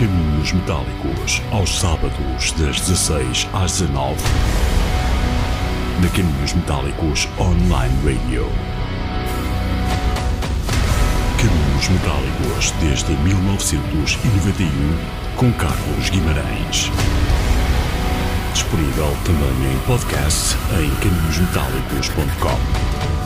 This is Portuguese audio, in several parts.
Caminhos Metálicos, aos sábados, das 16 às 19. Na Caminhos Metálicos Online Radio. Caminhos Metálicos desde 1991, com Carlos Guimarães. Disponível também em podcast em caminhosmetálicos.com.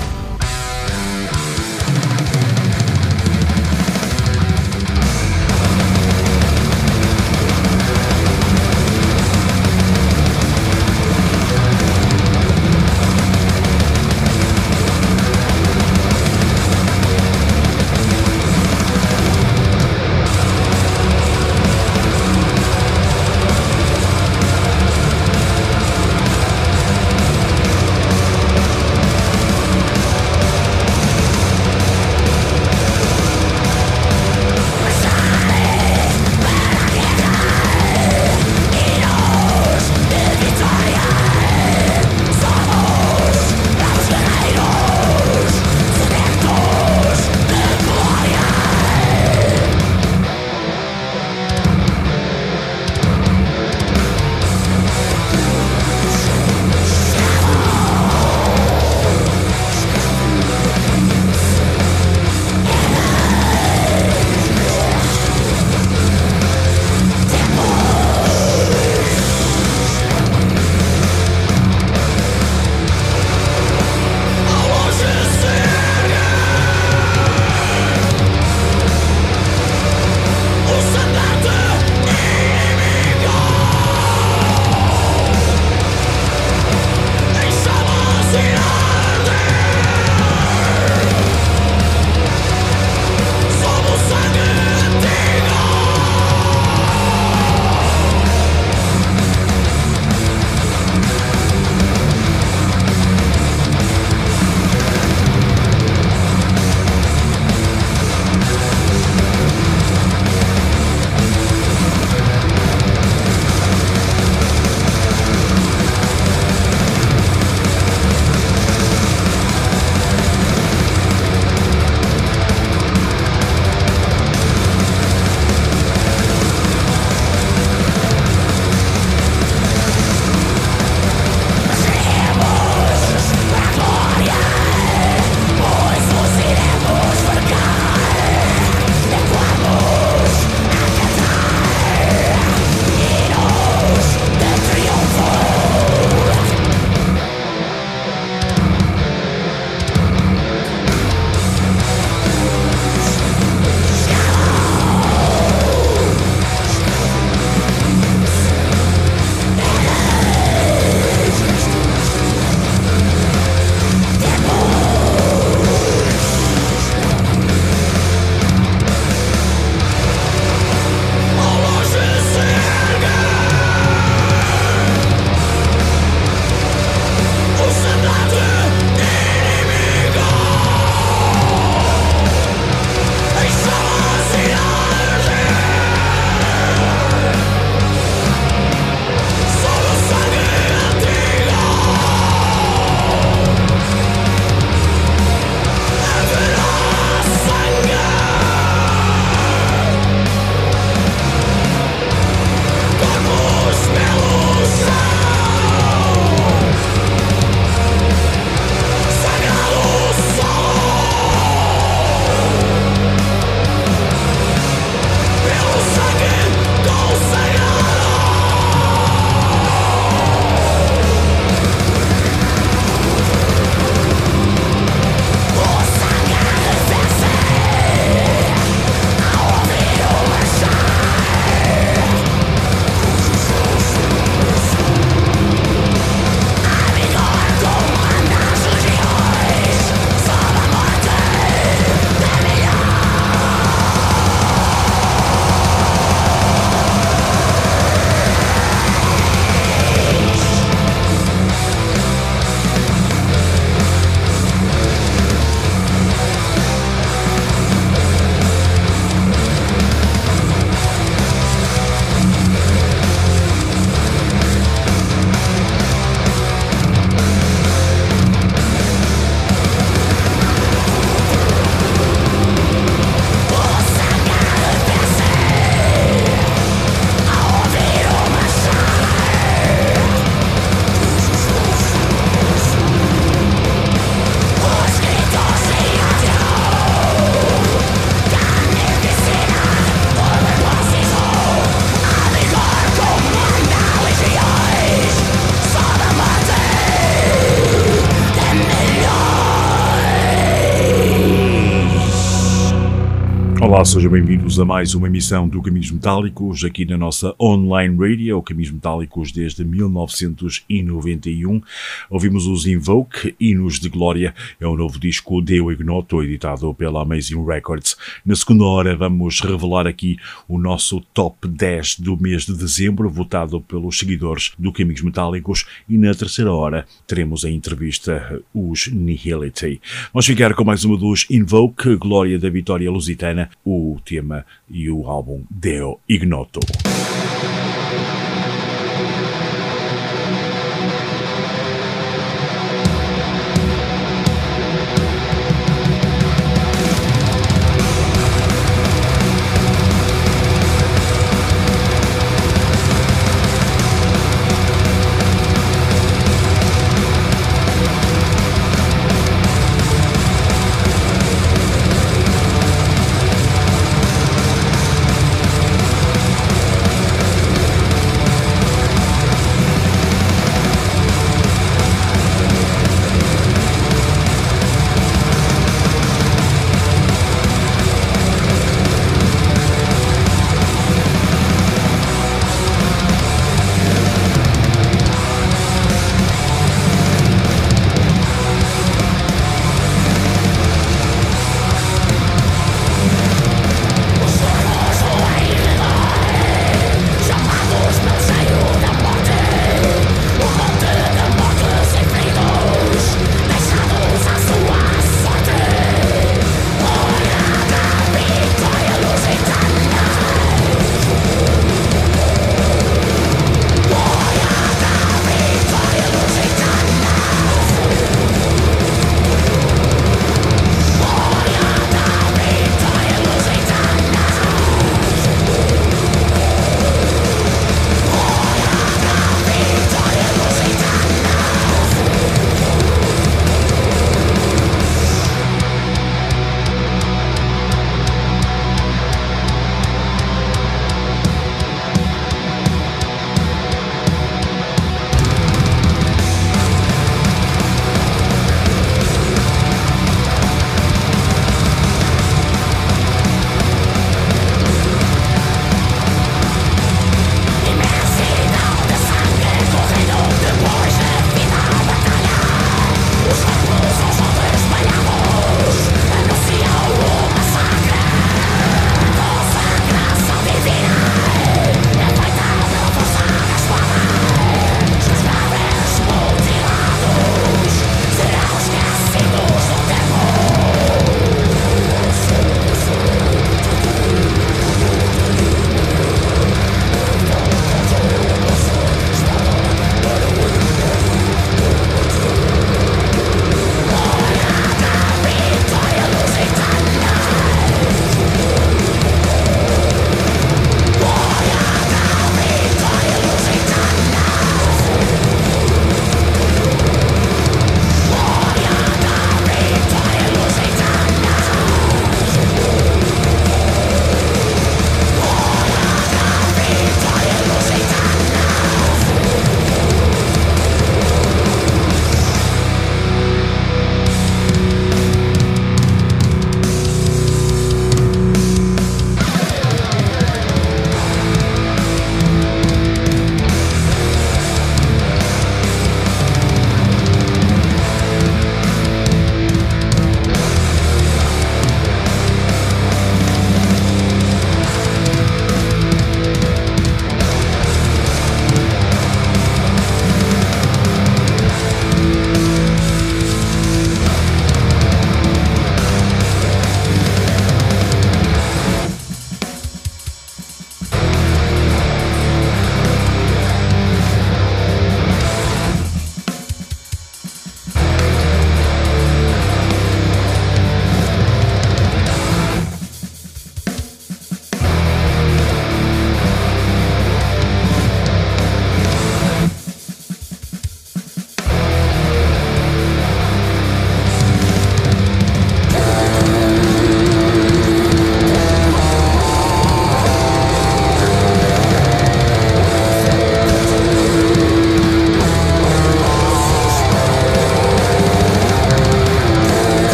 Olá, sejam bem-vindos a mais uma emissão do Caminhos Metálicos aqui na nossa online radio, Caminhos Metálicos desde 1991. Ouvimos os Invoke, Hinos de Glória, é um novo disco de Ignoto, editado pela Amazing Records. Na segunda hora vamos revelar aqui o nosso top 10 do mês de dezembro, votado pelos seguidores do Caminhos Metálicos, e na terceira hora teremos a entrevista os Nihility. Vamos ficar com mais uma dos Invoke, Glória da Vitória Lusitana, o tema e o álbum Deo Ignoto.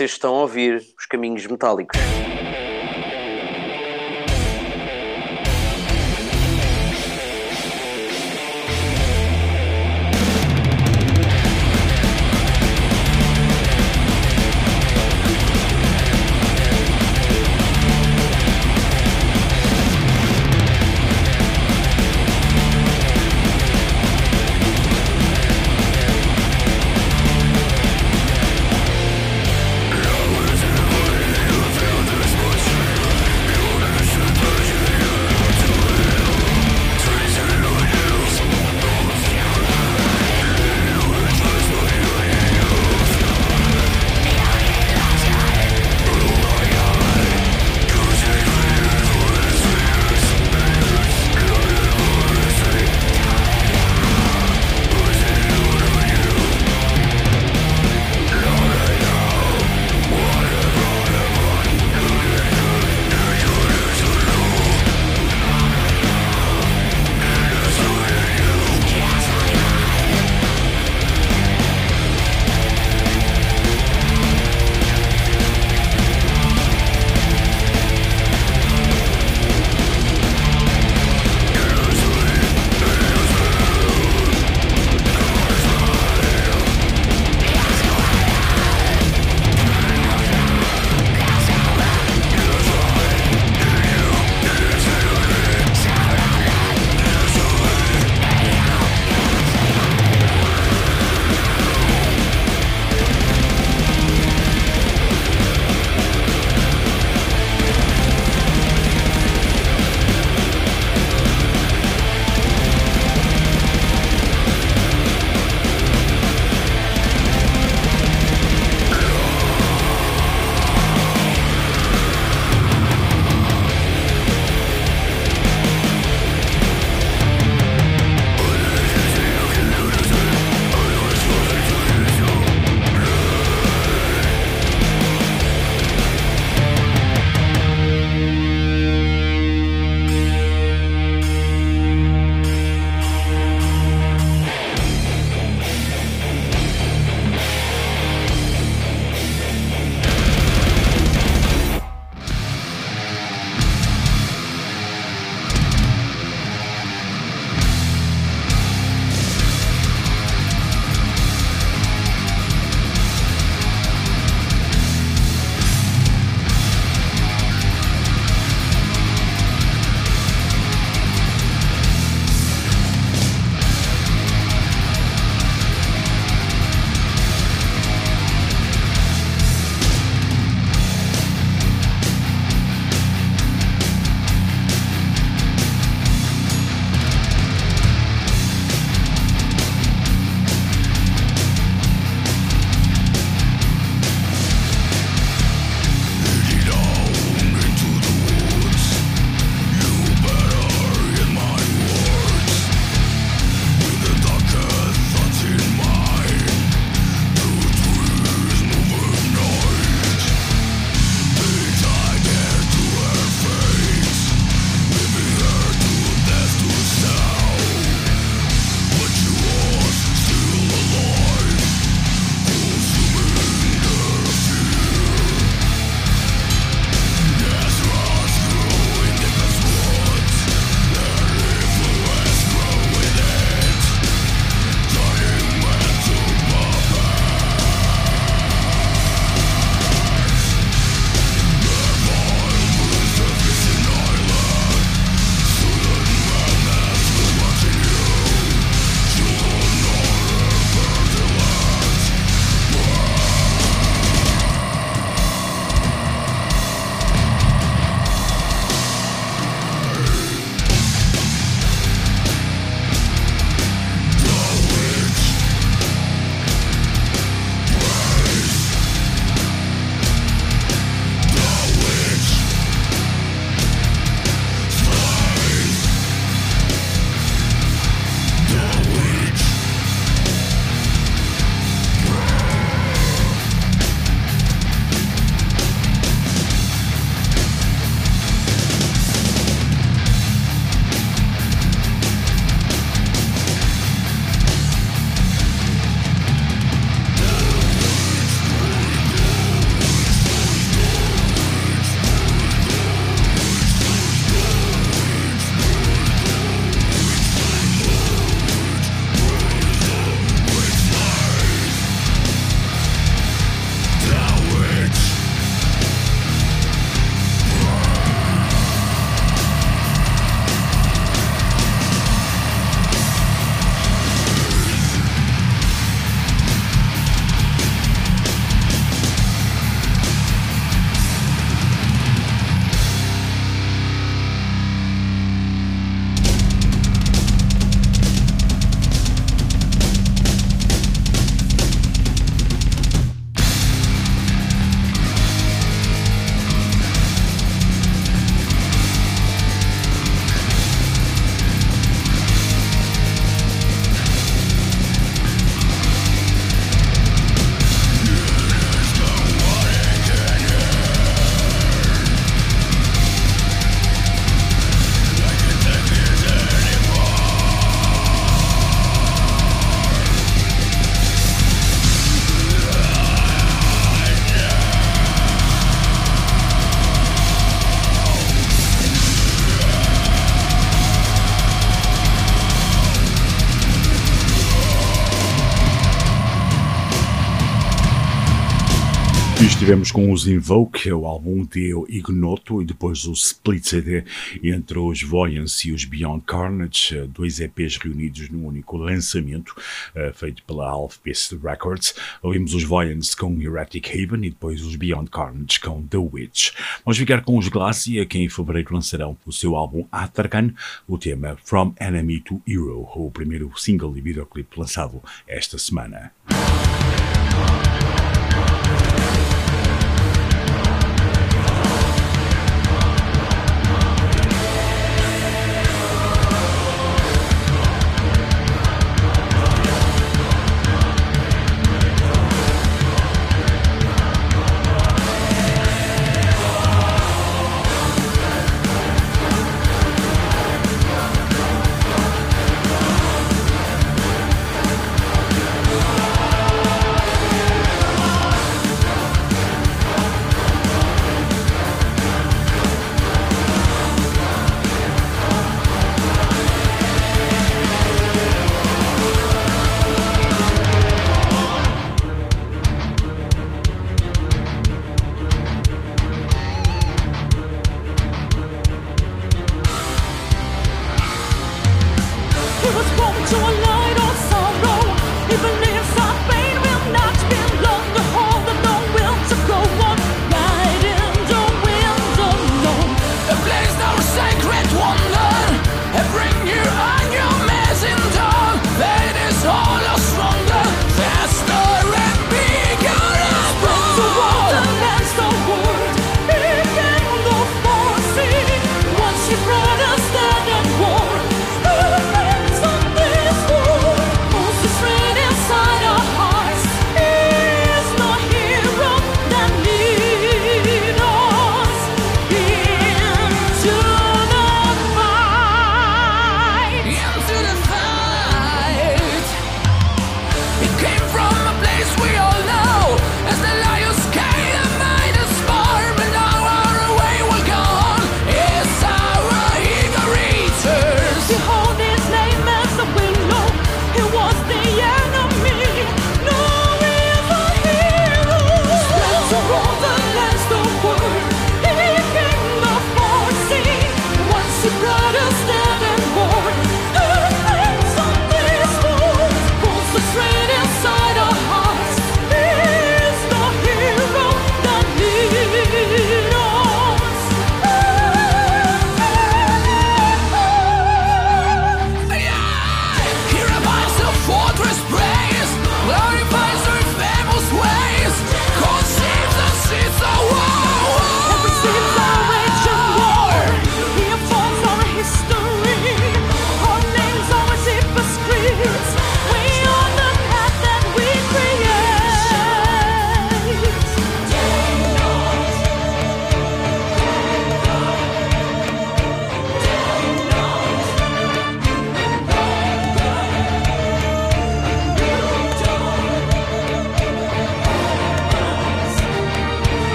Vocês estão a ouvir os Caminhos Metálicos. Estivemos com os Invoke, o álbum de Ignoto e depois o Split CD entre os Voyance e os Beyond Carnage, dois EPs reunidos num único lançamento uh, feito pela Half Beast Records. Ouvimos os Voyance com Erratic Haven e depois os Beyond Carnage com The Witch. Vamos ficar com os Glacia, que em fevereiro lançarão o seu álbum Atarkan, o tema From Enemy to Hero, o primeiro single e videoclipe lançado esta semana.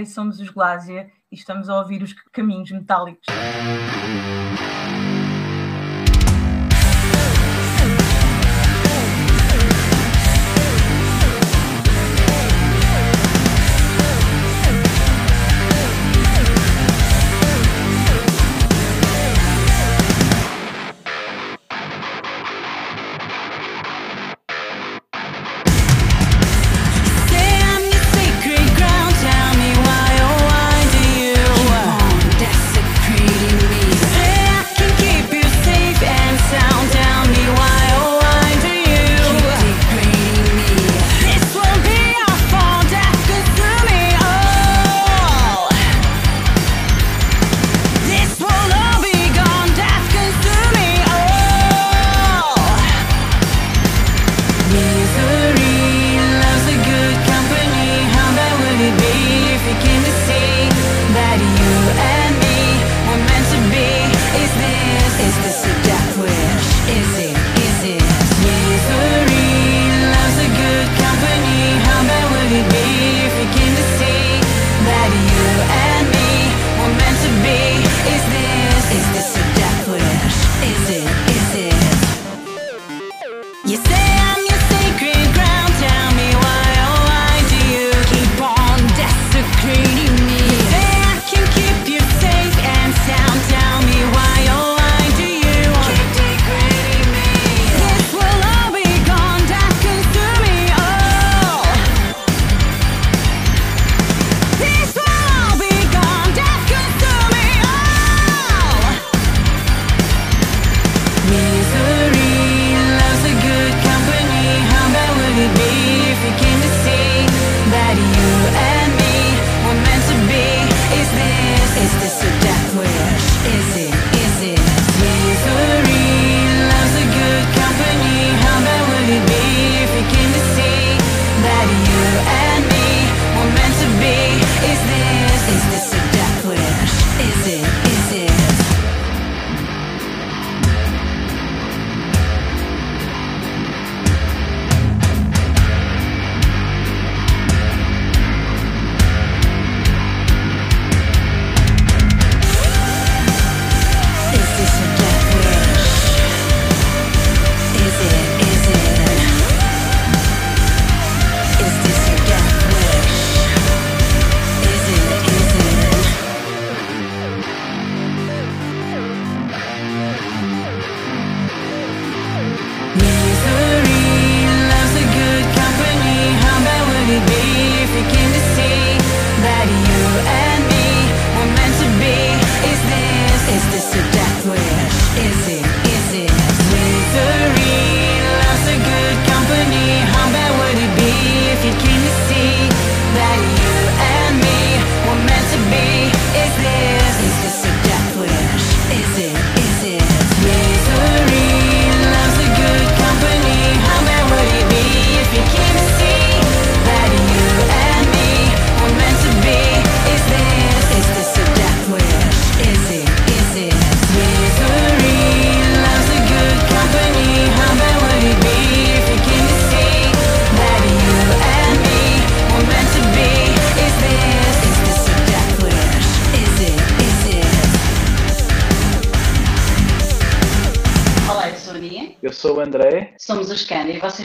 E somos os Glásia e estamos a ouvir os caminhos metálicos.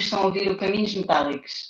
Estão a ouvir o Caminhos Metálicos.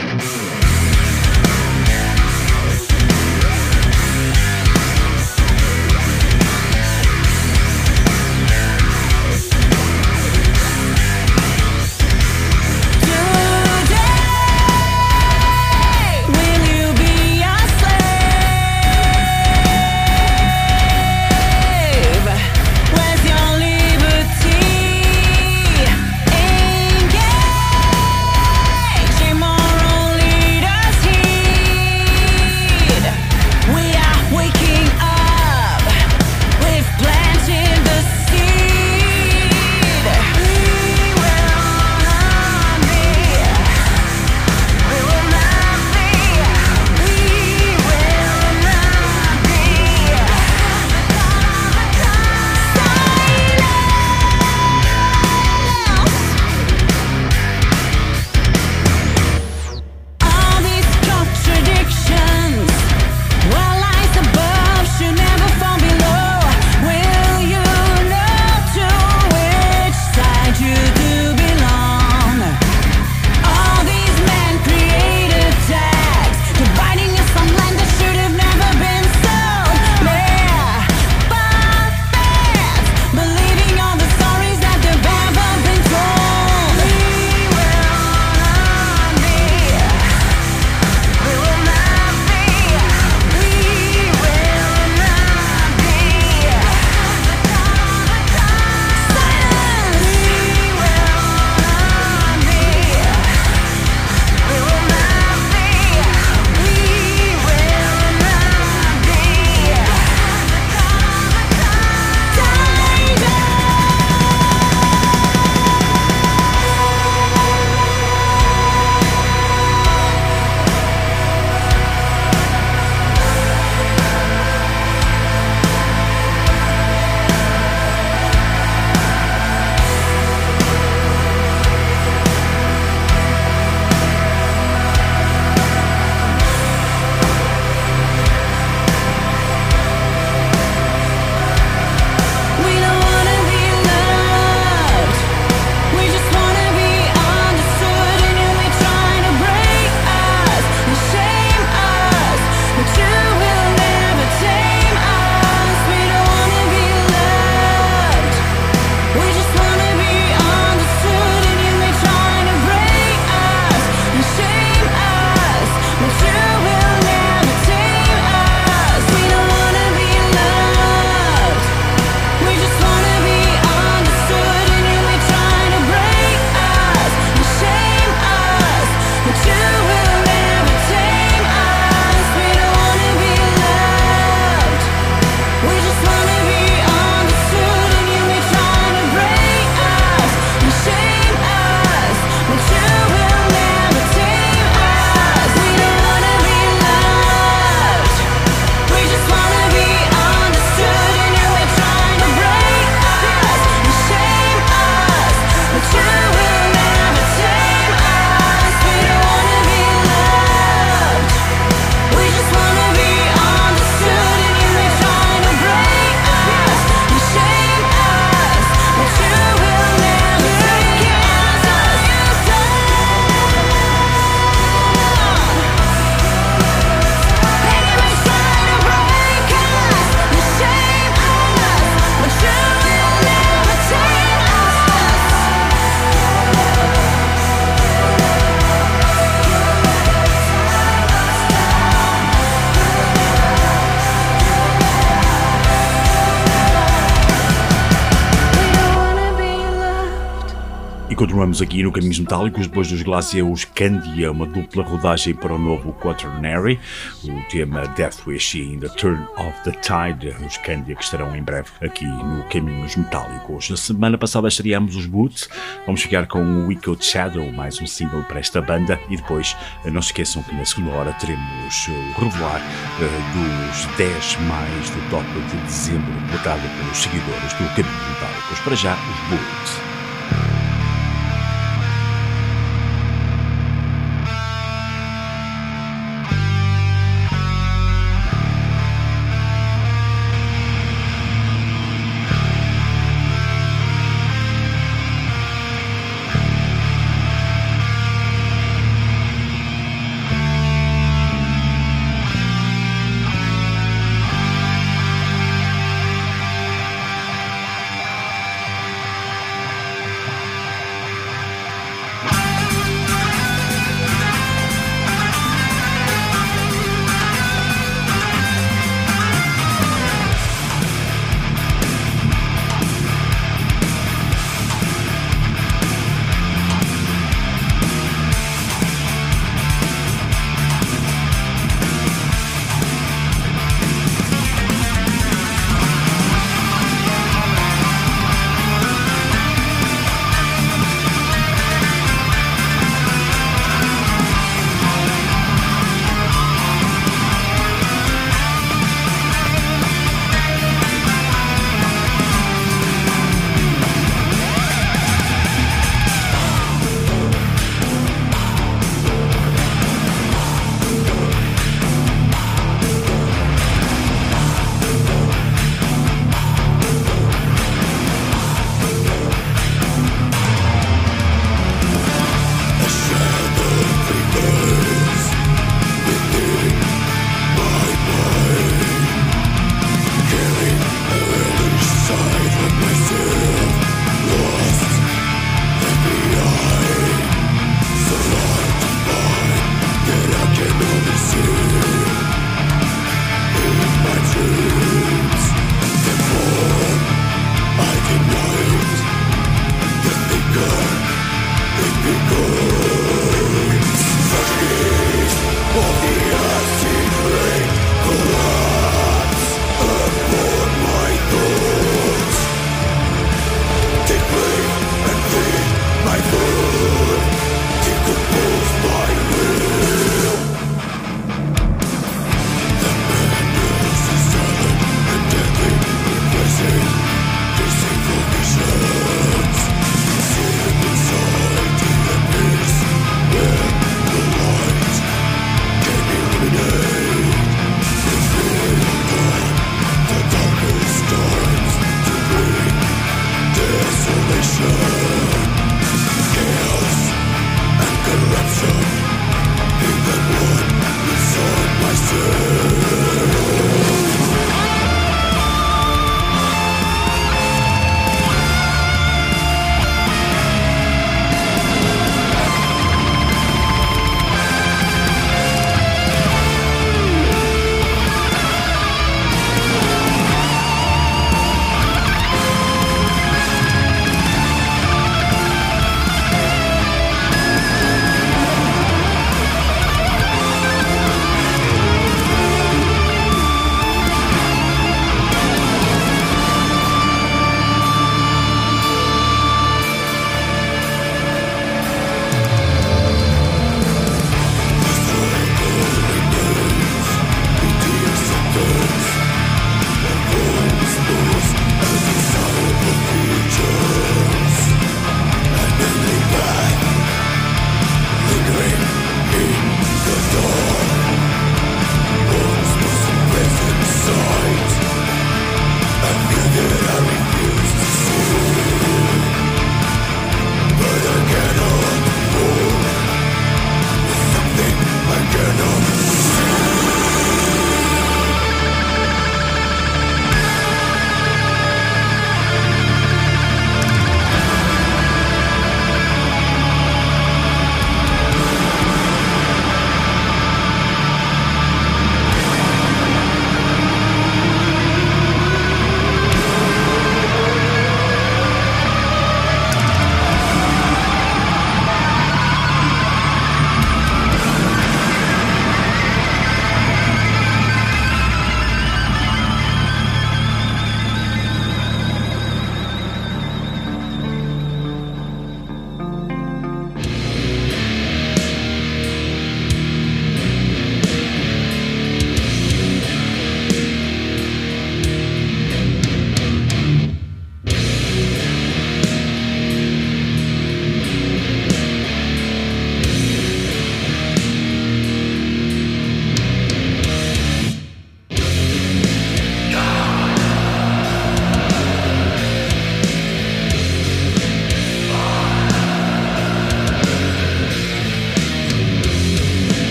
Continuamos aqui no Caminhos Metálicos, depois dos Glacier, os Candia, uma dupla rodagem para o novo Quaternary, o tema Death Wish e ainda Turn of the Tide, os Candia que estarão em breve aqui no Caminhos Metálicos. Na semana passada estreámos os Boots, vamos ficar com o Wicked Shadow, mais um single para esta banda, e depois não se esqueçam que na segunda hora teremos o revelar uh, dos 10 mais do top de dezembro, votado pelos seguidores do Caminhos Metálicos. Para já, os Boots.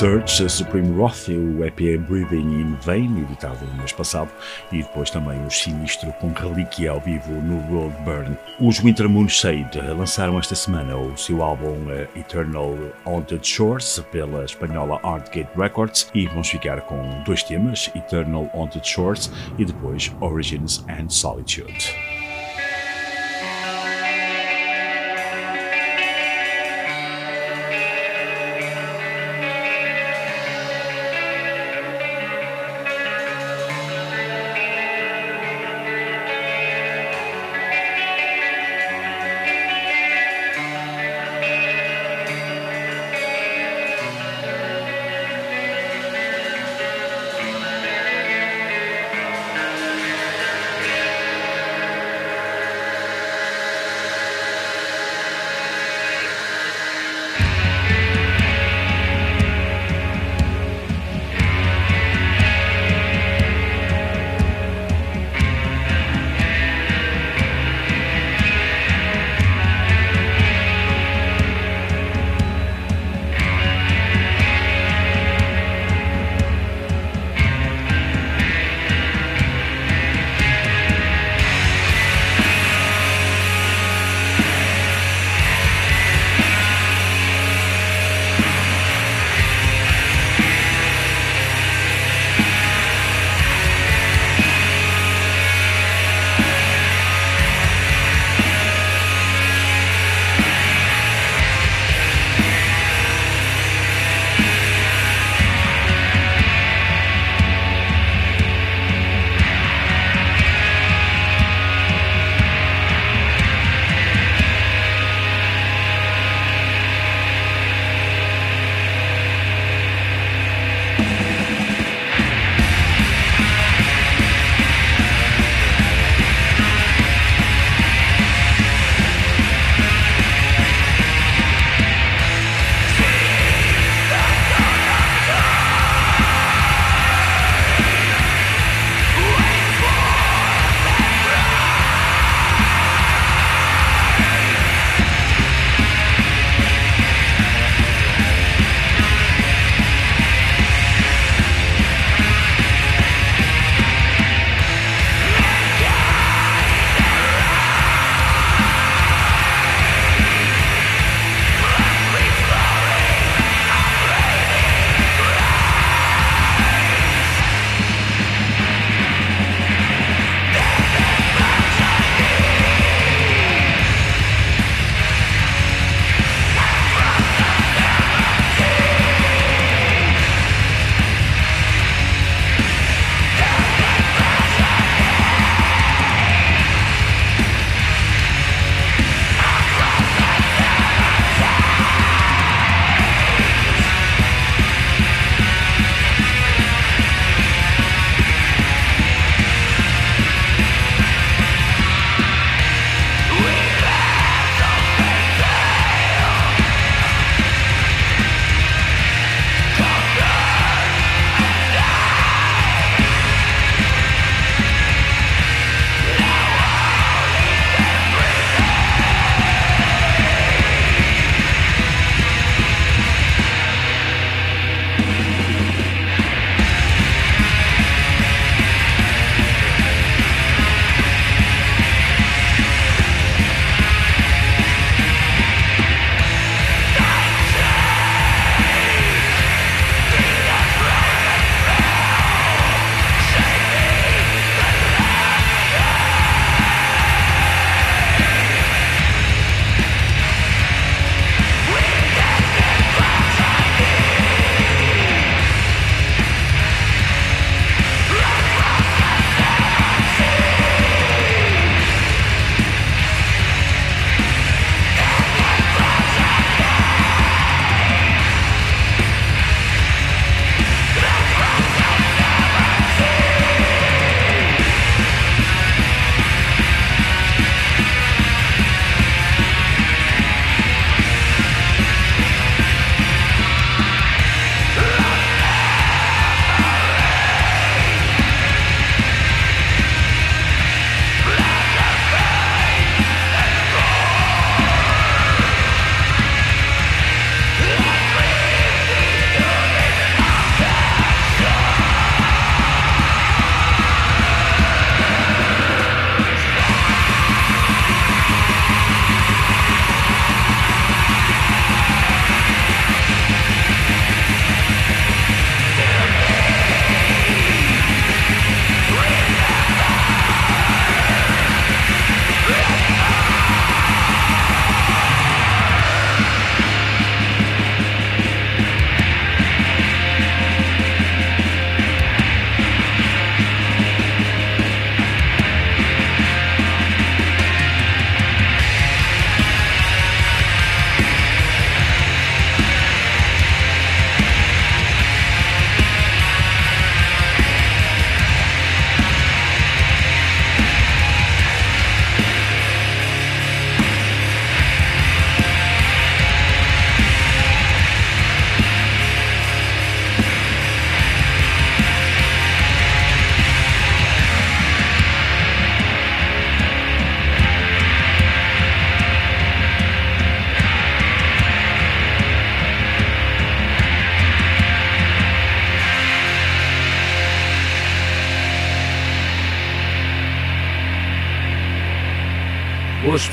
Research, Supreme Wrath, o EP Breathing in Vain, editado no mês passado, e depois também o Sinistro com Relíquia ao vivo no World Burn. Os Winter Moon Shade lançaram esta semana o seu álbum eh, Eternal Haunted Shores pela espanhola Artgate Records e vamos ficar com dois temas, Eternal Haunted Shores e depois Origins and Solitude.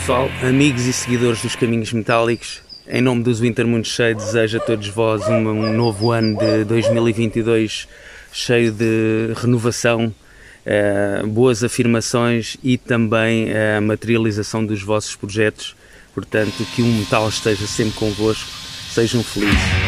Pessoal, amigos e seguidores dos Caminhos Metálicos, em nome dos Winter Muito Cheio, desejo a todos vós um, um novo ano de 2022 cheio de renovação, uh, boas afirmações e também a materialização dos vossos projetos. Portanto, que o metal esteja sempre convosco. Sejam felizes.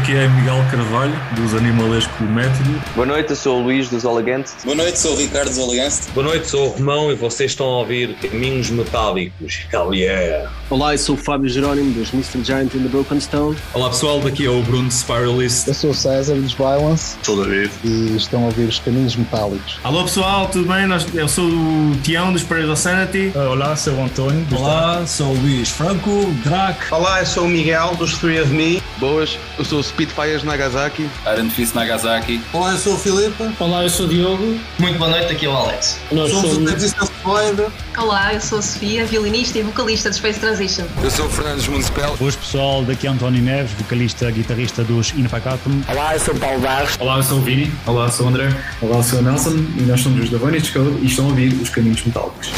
Aqui é Miguel Carvalho, dos Animalesco Método. Boa noite, eu sou o Luís dos Elegante. Boa noite, sou o Ricardo dos Elegante. Boa noite, sou o Romão e vocês estão a ouvir Caminhos Metálicos. Hell yeah! Olá, eu sou o Fábio Jerónimo dos Mr. Giant in the Broken Stone. Olá pessoal, daqui é o Bruno Spiralist. Eu sou o César dos Violence. Sou o David. E estão a ouvir os Caminhos Metálicos. Alô pessoal, tudo bem? Eu sou o Tião dos of Sanity. Olá, sou o Antônio. Olá, sou o Luís Franco, Drac. Olá, eu sou o Miguel dos Three of Me. Boas, eu sou o Spitfires Nagasaki. Iron Fist Nagasaki. Olá, eu sou o Filipe. Olá, eu sou o Diogo. Muito boa noite, aqui é o Alex. Nós somos, somos o Void. Olá, eu sou a Sofia, violinista e vocalista de Space Transition. Eu sou o Fernandes Municipal. Boas pessoal, daqui é António Neves, vocalista e guitarrista dos Infacatum. Olá, eu sou o Paulo Barros. Olá, eu sou o Vini. Olá, eu sou o André. Olá, eu sou o Nelson e nós somos os da Vantage Code e estão a ouvir os Caminhos Metálicos.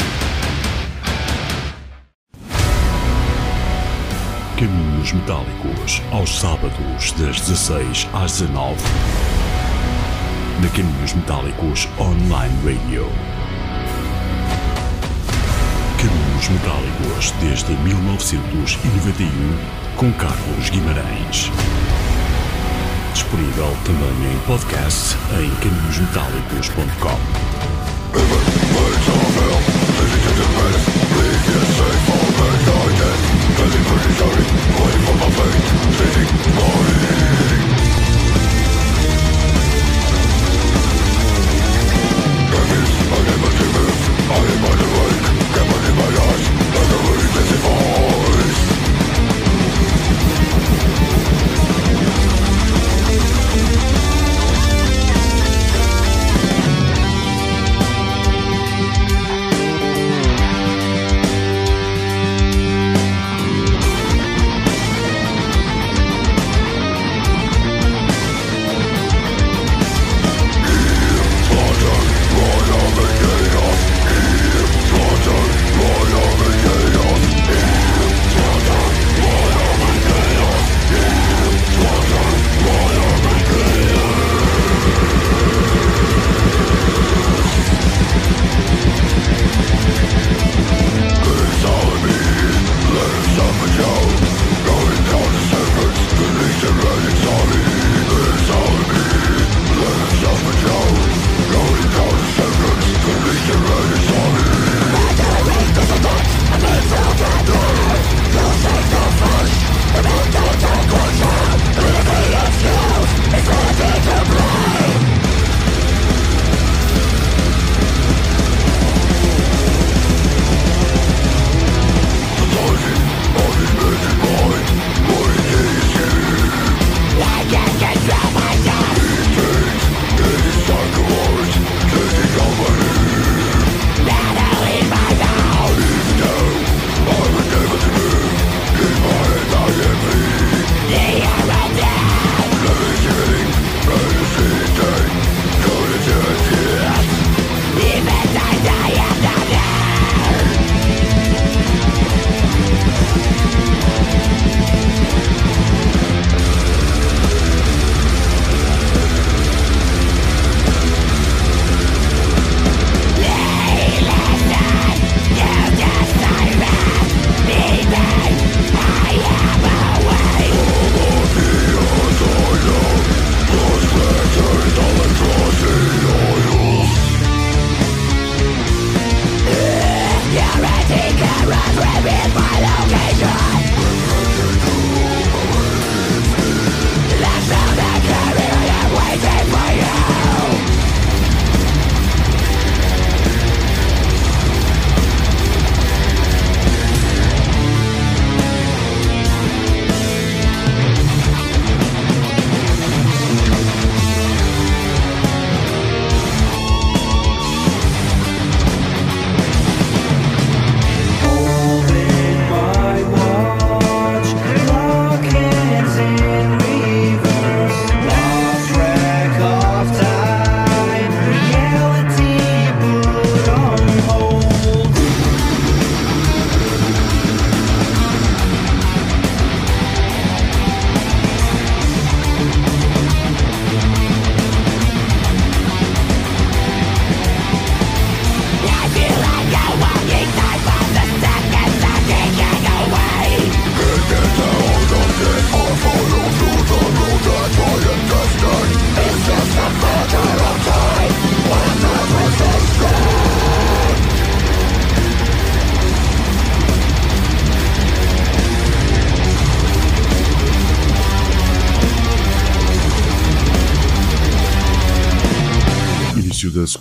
Caminhos Metálicos, aos sábados, das 16 às 19 na Caminhos Metálicos Online Radio. Caminhos Metálicos desde 1991 com Carlos Guimarães. Disponível também em podcast em caminhosmetálicos.com. da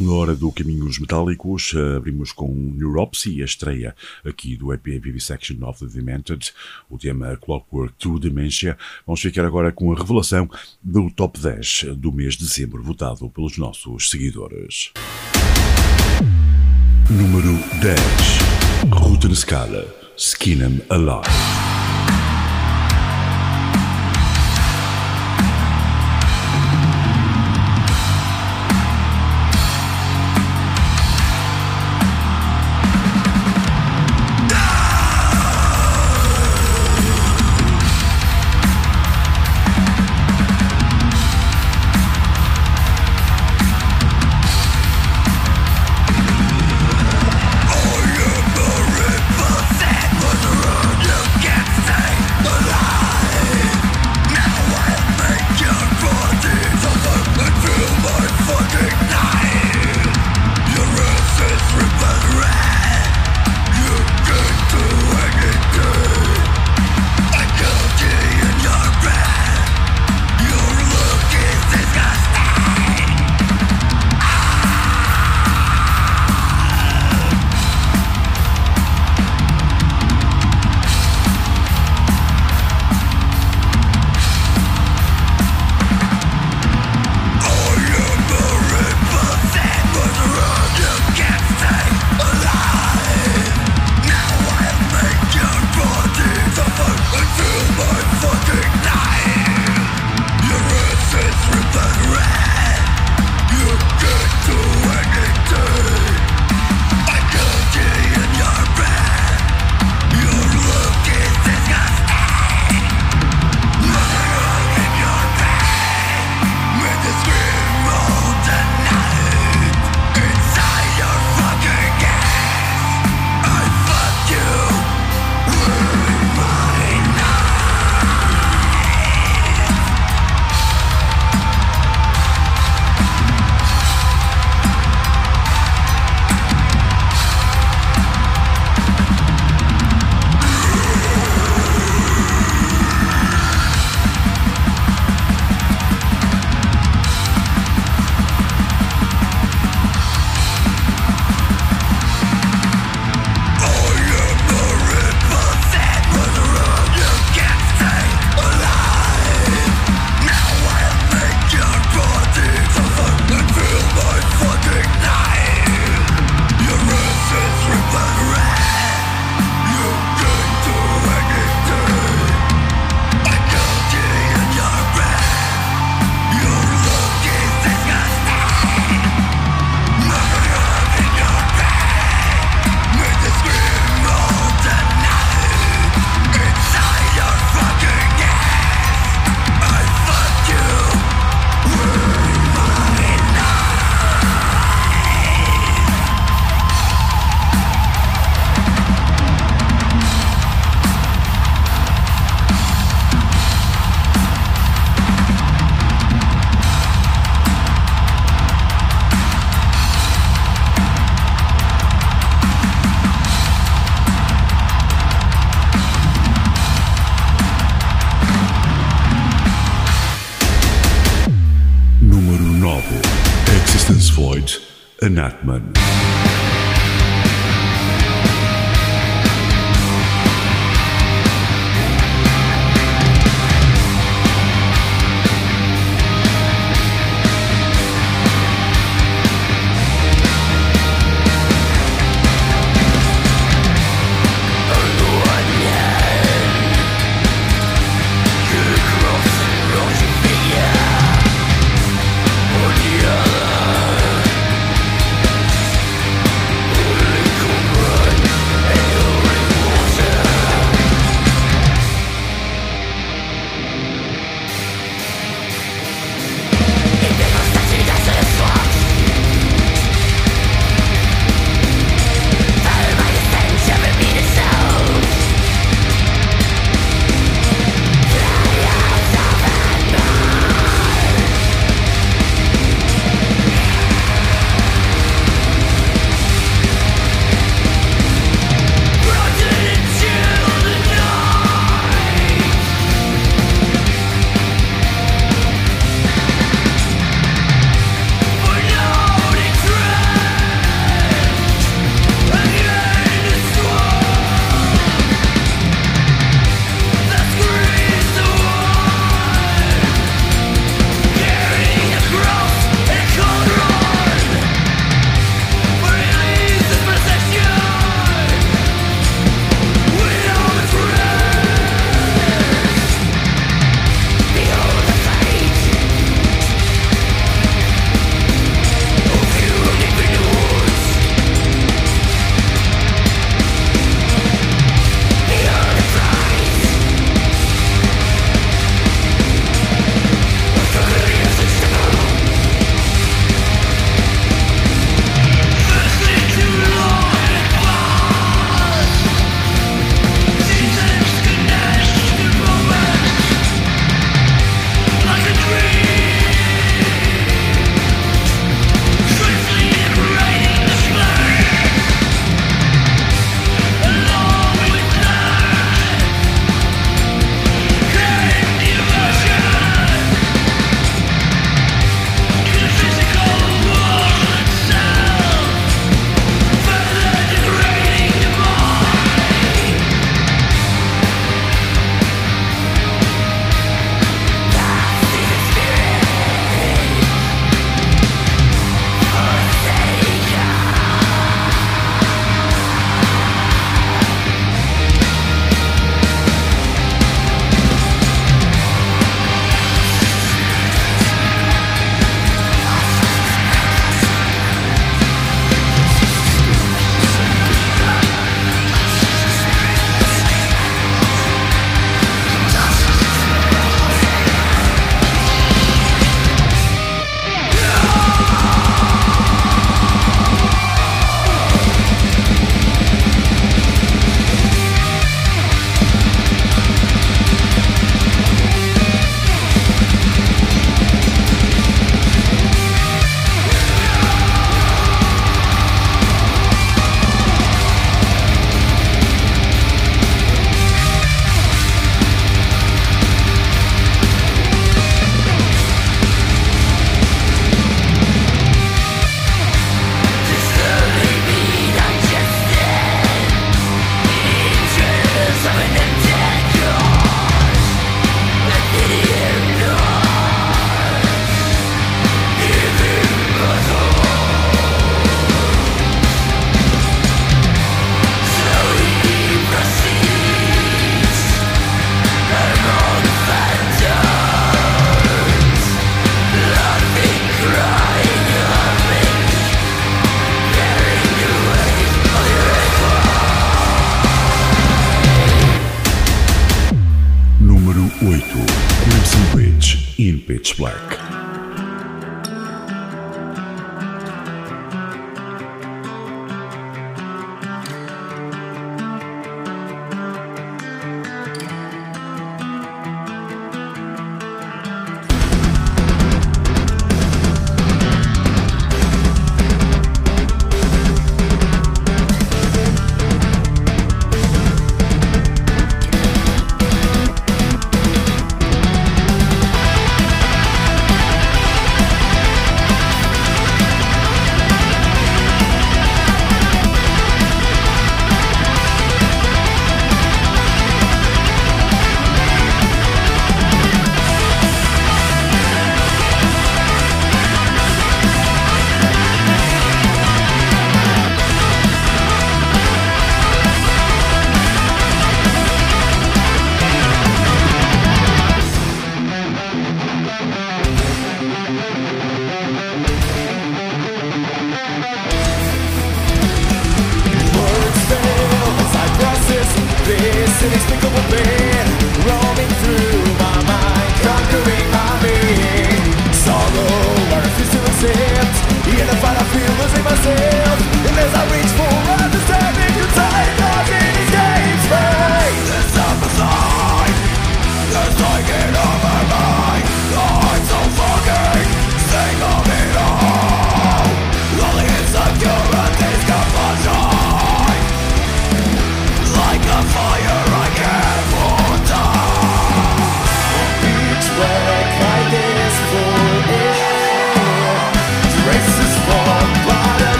hora do Caminhos Metálicos, abrimos com Neuropsy, a estreia aqui do EP Vivisection of the Demented, o tema Clockwork to Dementia. Vamos ficar agora com a revelação do top 10 do mês de dezembro, votado pelos nossos seguidores. Número 10 Ruta Scala, Skin 'em Alive.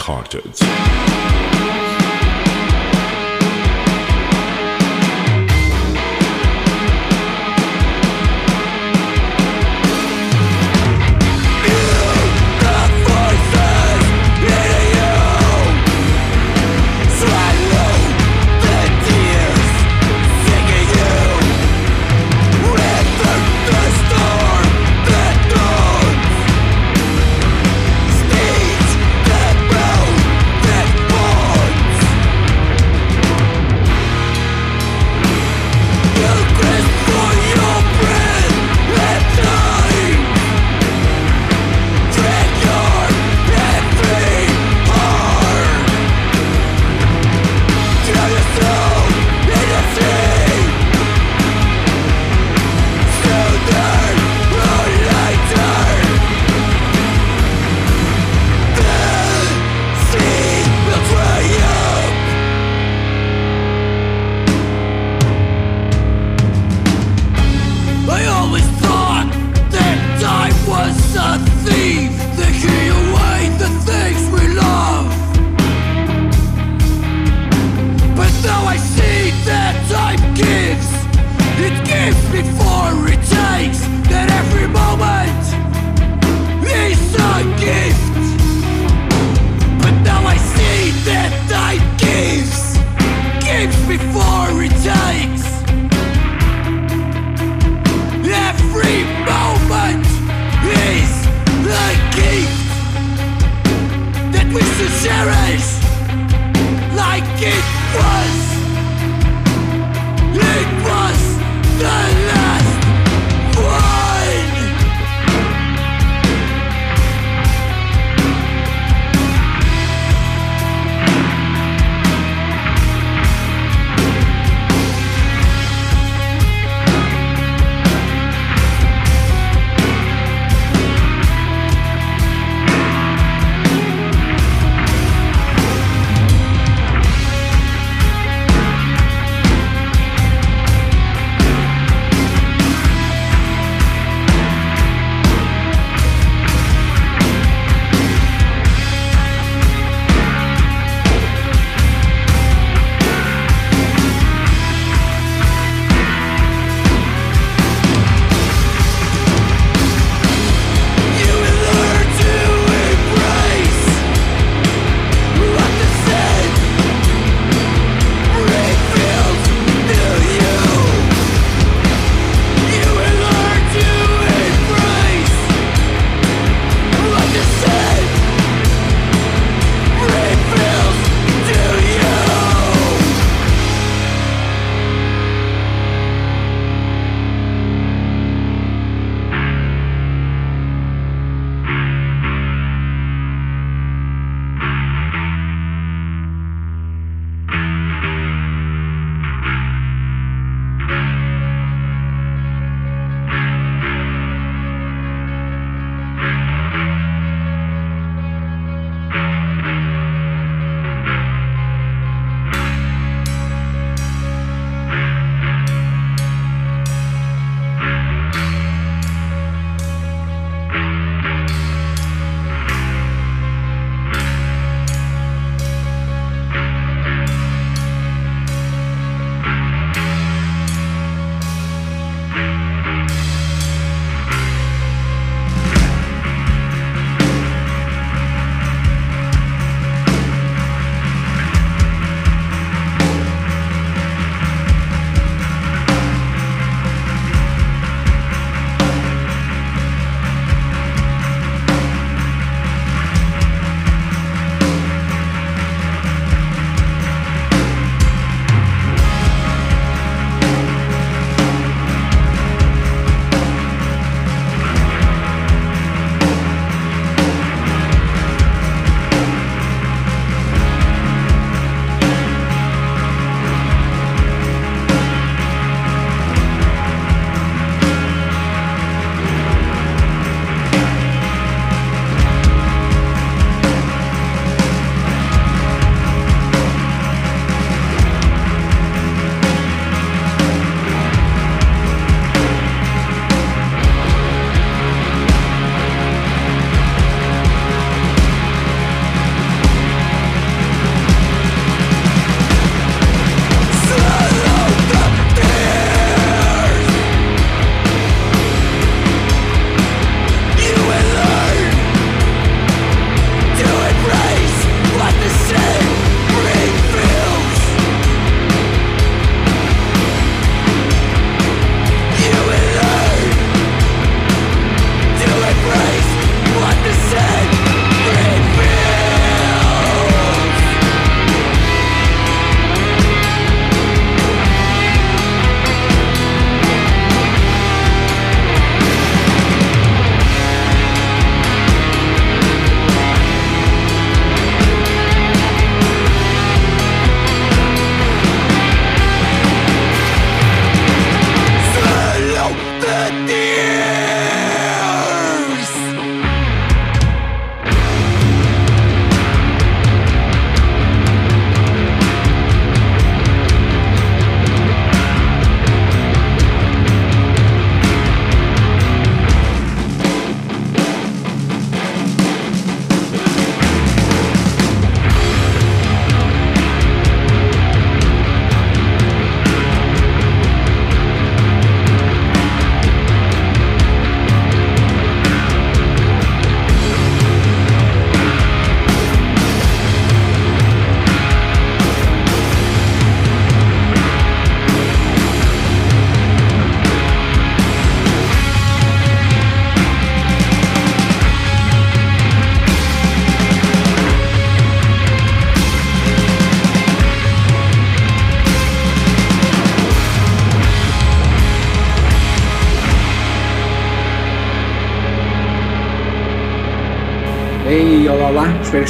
Cartons.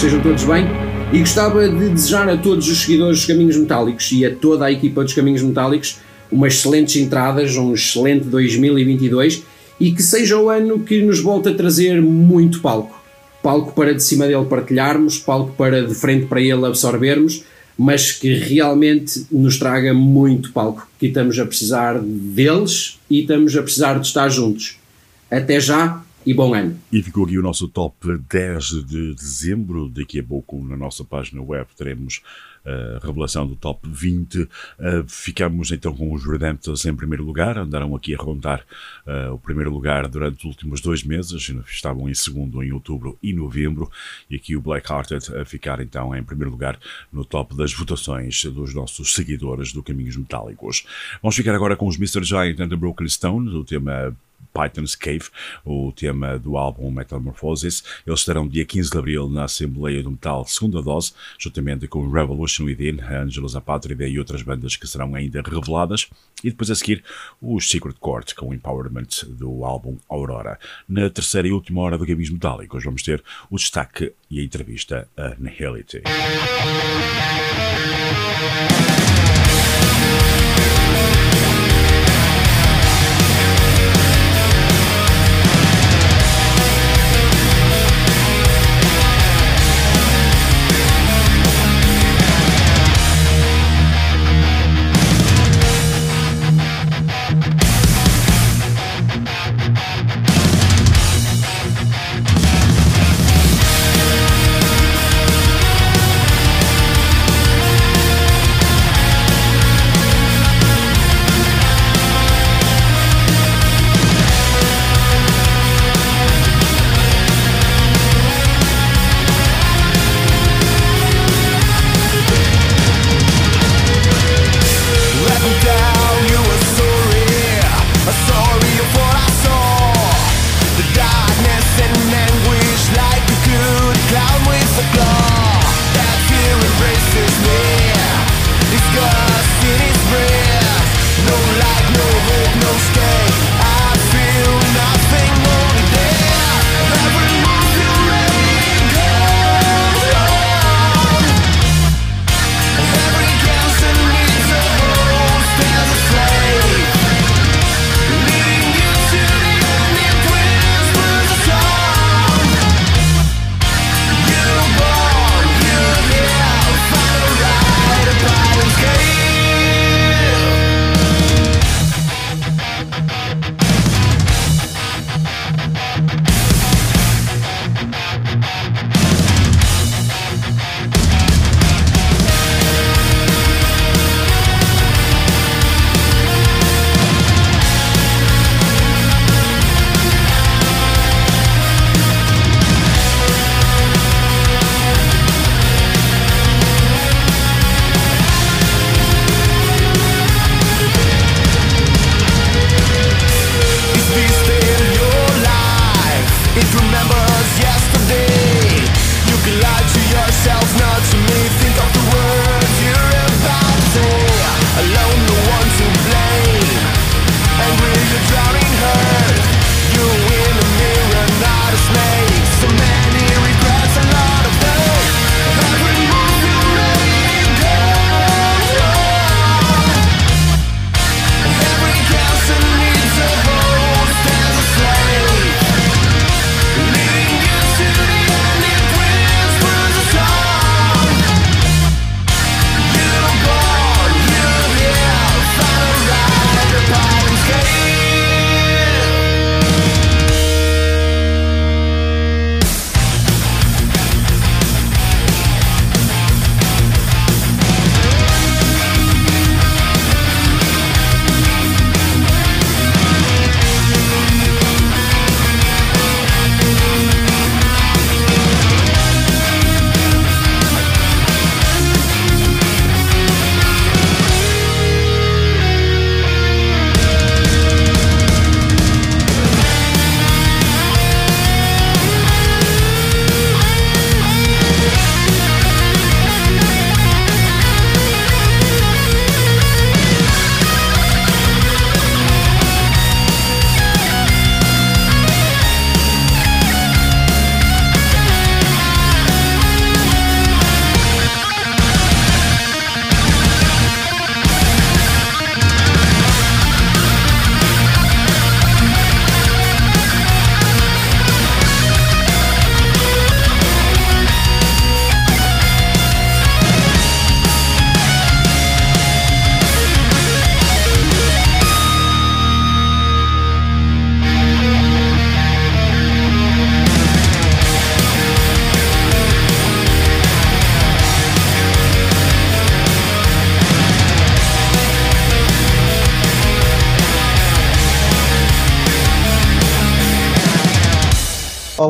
Que estejam todos bem. E gostava de desejar a todos os seguidores dos Caminhos Metálicos e a toda a equipa dos Caminhos Metálicos umas excelentes entradas, um excelente 2022 e que seja o ano que nos volte a trazer muito palco. Palco para de cima dele partilharmos, palco para de frente para ele absorvermos, mas que realmente nos traga muito palco, que estamos a precisar deles e estamos a precisar de estar juntos. Até já e bom ano. E ficou aqui o nosso top 10 de dezembro. Daqui a pouco na nossa página web teremos a revelação do top 20. Uh, ficamos então com os Redemptors em primeiro lugar, andaram aqui a rondar uh, o primeiro lugar durante os últimos dois meses, estavam em segundo em outubro e novembro, e aqui o Blackhearted a ficar então em primeiro lugar no top das votações dos nossos seguidores do Caminhos Metálicos. Vamos ficar agora com os Mr. Giant and the Broken Stone, do tema Python's Cave, o tema do álbum Metamorphosis. Eles estarão dia 15 de abril na Assembleia do Metal Segunda Dose, juntamente com Revolution Within, Angelus Apátrida e outras bandas que serão ainda reveladas. E depois a seguir, os Secret Court com o Empowerment do álbum Aurora. Na terceira e última hora do Games Metálicos vamos ter o destaque e a entrevista a Nihility.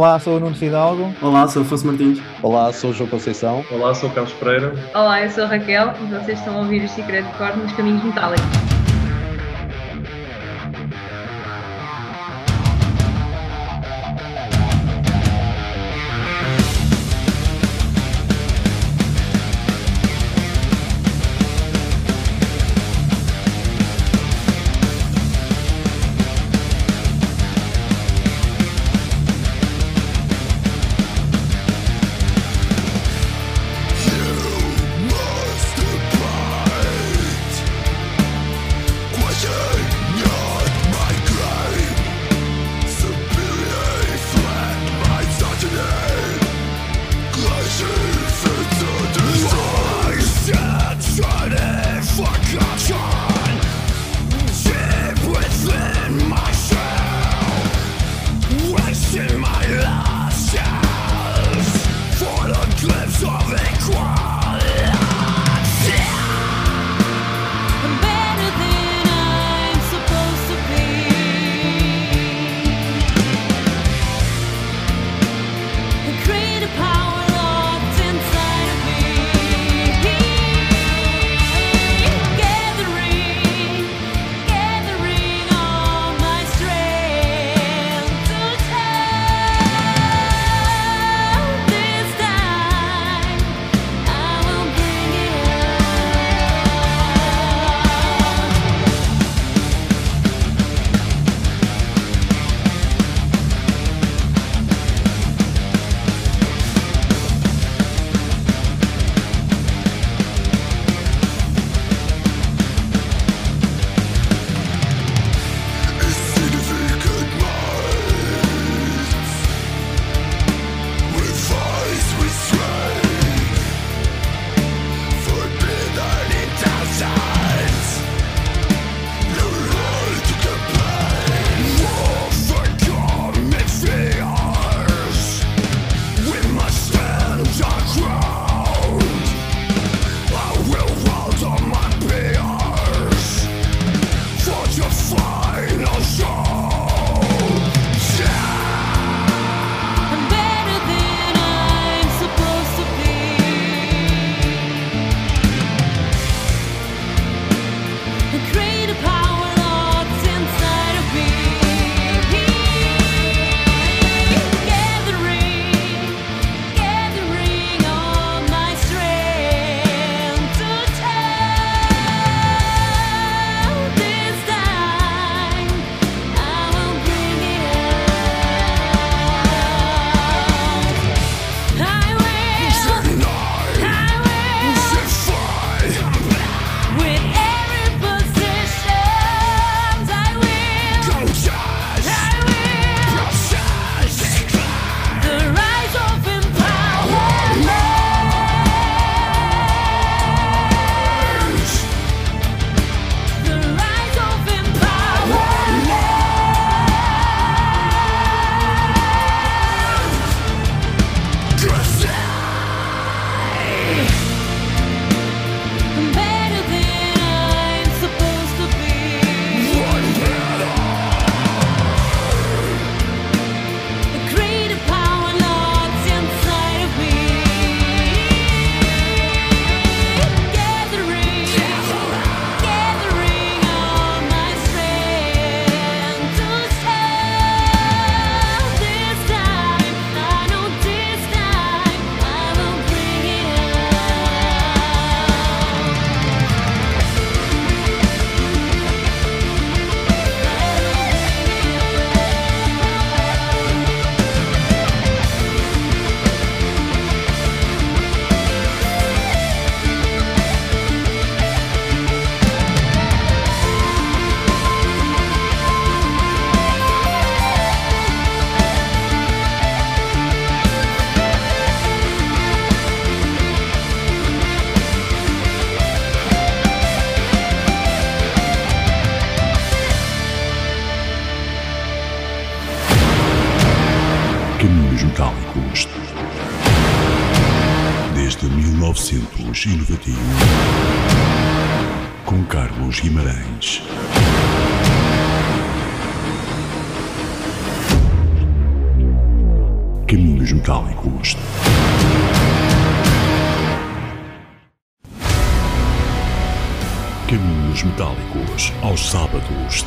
Olá, sou o Nuno Fidalgo. Olá, sou o Afonso Martins. Olá, sou o João Conceição. Olá, sou o Carlos Pereira. Olá, eu sou a Raquel e vocês estão a ouvir o Secret Core nos Caminhos Metálicos.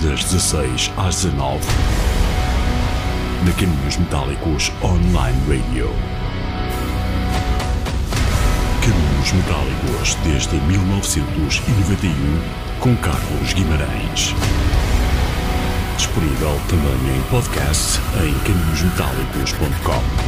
Das 16 às 19. Na Caminhos Metálicos Online Radio. Caminhos Metálicos desde 1991 com Carlos Guimarães. Disponível também em podcast em caminhosmetálicos.com.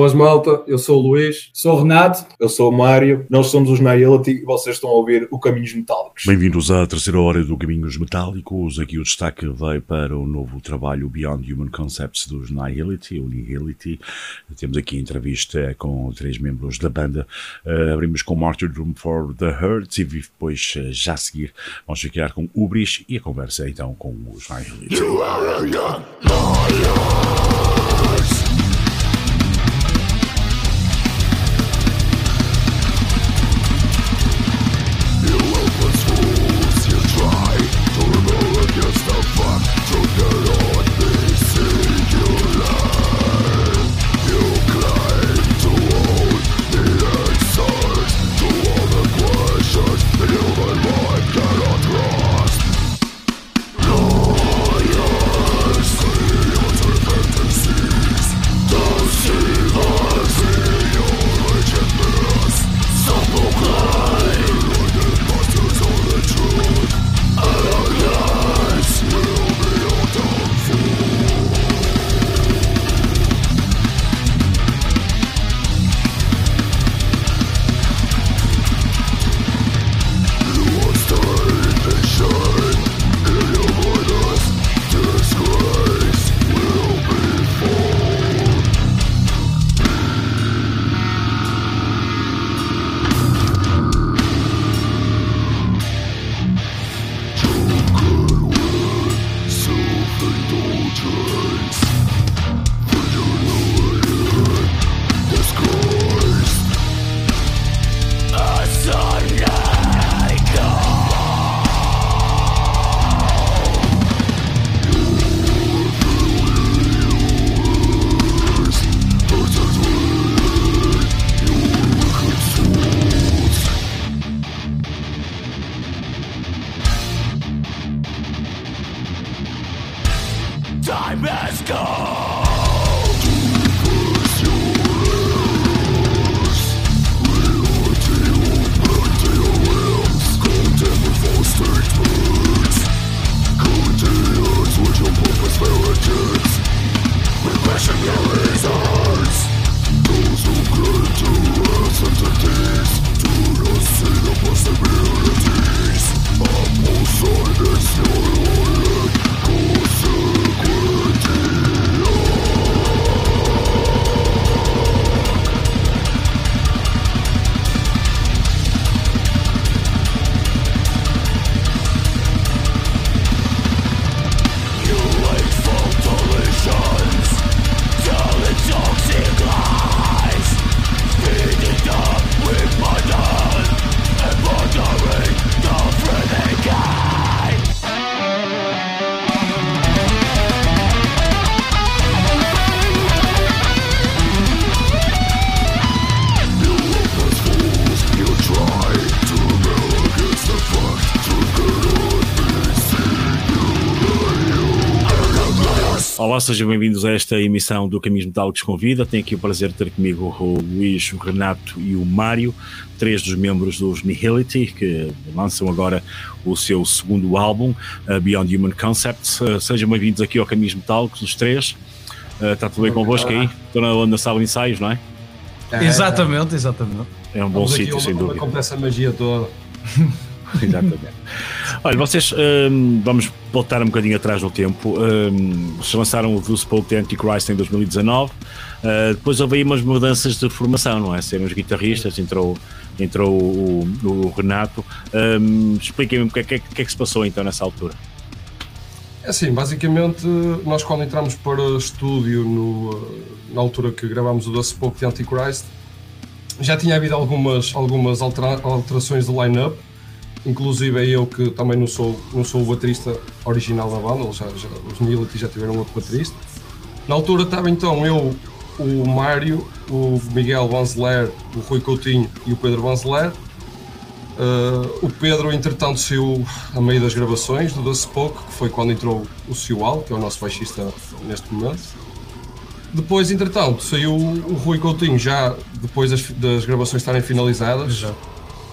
Boas malta, eu sou o Luís. Sou o Renato. Eu sou o Mário. Nós somos os Nihility e vocês estão a ouvir o Caminhos Metálicos. Bem-vindos à terceira hora do Caminhos Metálicos. Aqui o destaque vai para o novo trabalho Beyond Human Concepts dos Nihility, o Nihility. Temos aqui entrevista com três membros da banda. Uh, abrimos com Martyrdom for the Hurts e depois, uh, já a seguir, vamos ficar com Ubris e a conversa então com os Nihility. You are Infected Olá, sejam bem-vindos a esta emissão do Caminhos Metálicos Convida. Tenho aqui o prazer de ter comigo o Luís, o Renato e o Mário, três dos membros dos Nihility, que lançam agora o seu segundo álbum, uh, Beyond Human Concepts. Uh, sejam bem-vindos aqui ao Caminhos Metálicos, os três. Uh, está tudo bem convosco aí? Estão na, sala de ensaios, não é? É, exatamente, exatamente. É um bom sítio, sem dúvida. Compra essa magia toda. Exatamente. Olha, vocês hum, vamos voltar um bocadinho atrás no tempo. Hum, vocês lançaram o The Spoke the Antichrist em 2019. Uh, depois houve aí umas mudanças de formação, não é? Serem os guitarristas, entrou, entrou o, o Renato. Um, Expliquem-me o que, é que, que é que se passou então nessa altura. É assim, basicamente, nós quando entramos para estúdio no, na altura que gravámos o The Spoke the Antichrist, já tinha havido algumas, algumas altera, alterações do line-up, inclusive eu que também não sou, não sou o baterista original da banda, os Nihility já tiveram outro baterista. Na altura estava então eu, o Mário, o Miguel Vanzeler, o Rui Coutinho e o Pedro Vanzeler. Uh, o Pedro, entretanto, saiu a meio das gravações do The Spoke, que foi quando entrou o Ciual, que é o nosso baixista neste momento. Depois, entretanto, saiu o Rui Coutinho já depois das, das gravações estarem finalizadas.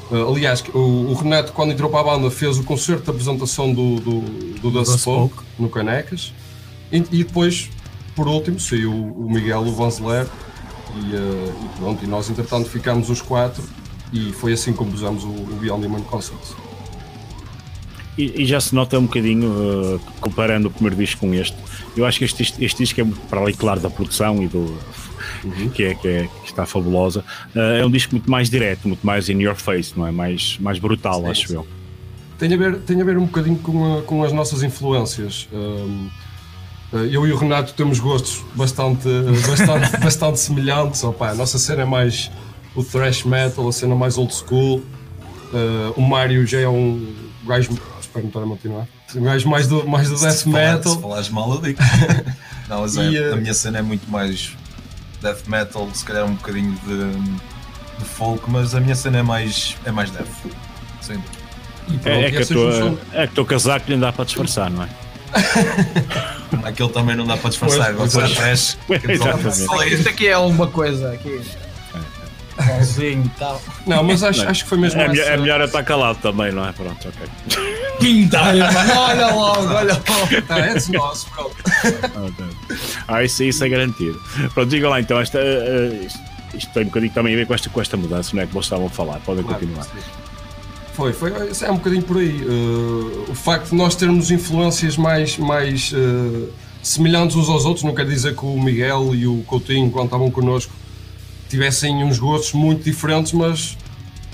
Uh, aliás, o, o, Renato, quando entrou para a banda, fez o concerto de apresentação do, do, do The, The Spoke, Spoke, no Canecas. E, e, depois, por último, saiu o Miguel, o Vanzeler. E, uh, e pronto, e nós, entretanto, ficámos os quatro. E foi assim que compusemos o, o Beyond Human Concepts. E, e, já se nota um bocadinho, uh, comparando o primeiro disco com este, eu acho que este, este disco é, para além, claro, da produção e do. Uhum. Que, é, que, é, que está fabulosa, uh, é um disco muito mais direto, muito mais in your face, não é? Mais, mais brutal, sim, acho sim. eu. Tem a, ver, tem a ver um bocadinho com, a, com as nossas influências. Um, eu e o Renato temos gostos bastante, bastante, bastante semelhantes. Opa, a nossa cena é mais o thrash metal, a cena mais old school. Uh, o Mário já é um gajo. Espero não estar a continuar. Um gajo mais do, mais do death metal. Se falares mal, eu digo. não, mas é, uh, a minha cena é muito mais death metal, se calhar um bocadinho de, de folk, mas a minha cena é mais, é mais death. Sem dúvida. É, é, que tua, é que o teu casaco lhe dá para disfarçar, não é? Aquele também não dá para disfarçar, pois, pois, trash. Isto aqui é uma coisa aqui. Bonzinho e tal. Não, mas acho, não. acho que foi mesmo. É, essa... é melhor estar calado também, não é? Pronto, ok. Quinta, olha logo, olha logo. Ah, é dos nossos, pronto. Ah, isso, isso é garantido. Pronto, diga lá então, esta, uh, isto, isto, tem um bocadinho também a ver com esta, com esta mudança, não é? Que vocês estavam a falar, podem claro, continuar. Foi, foi, é um bocadinho por aí. Uh, o facto de nós termos influências mais, mais uh, semelhantes uns aos outros, não quer dizer que o Miguel e o Coutinho, quando estavam connosco, tivessem uns gostos muito diferentes, mas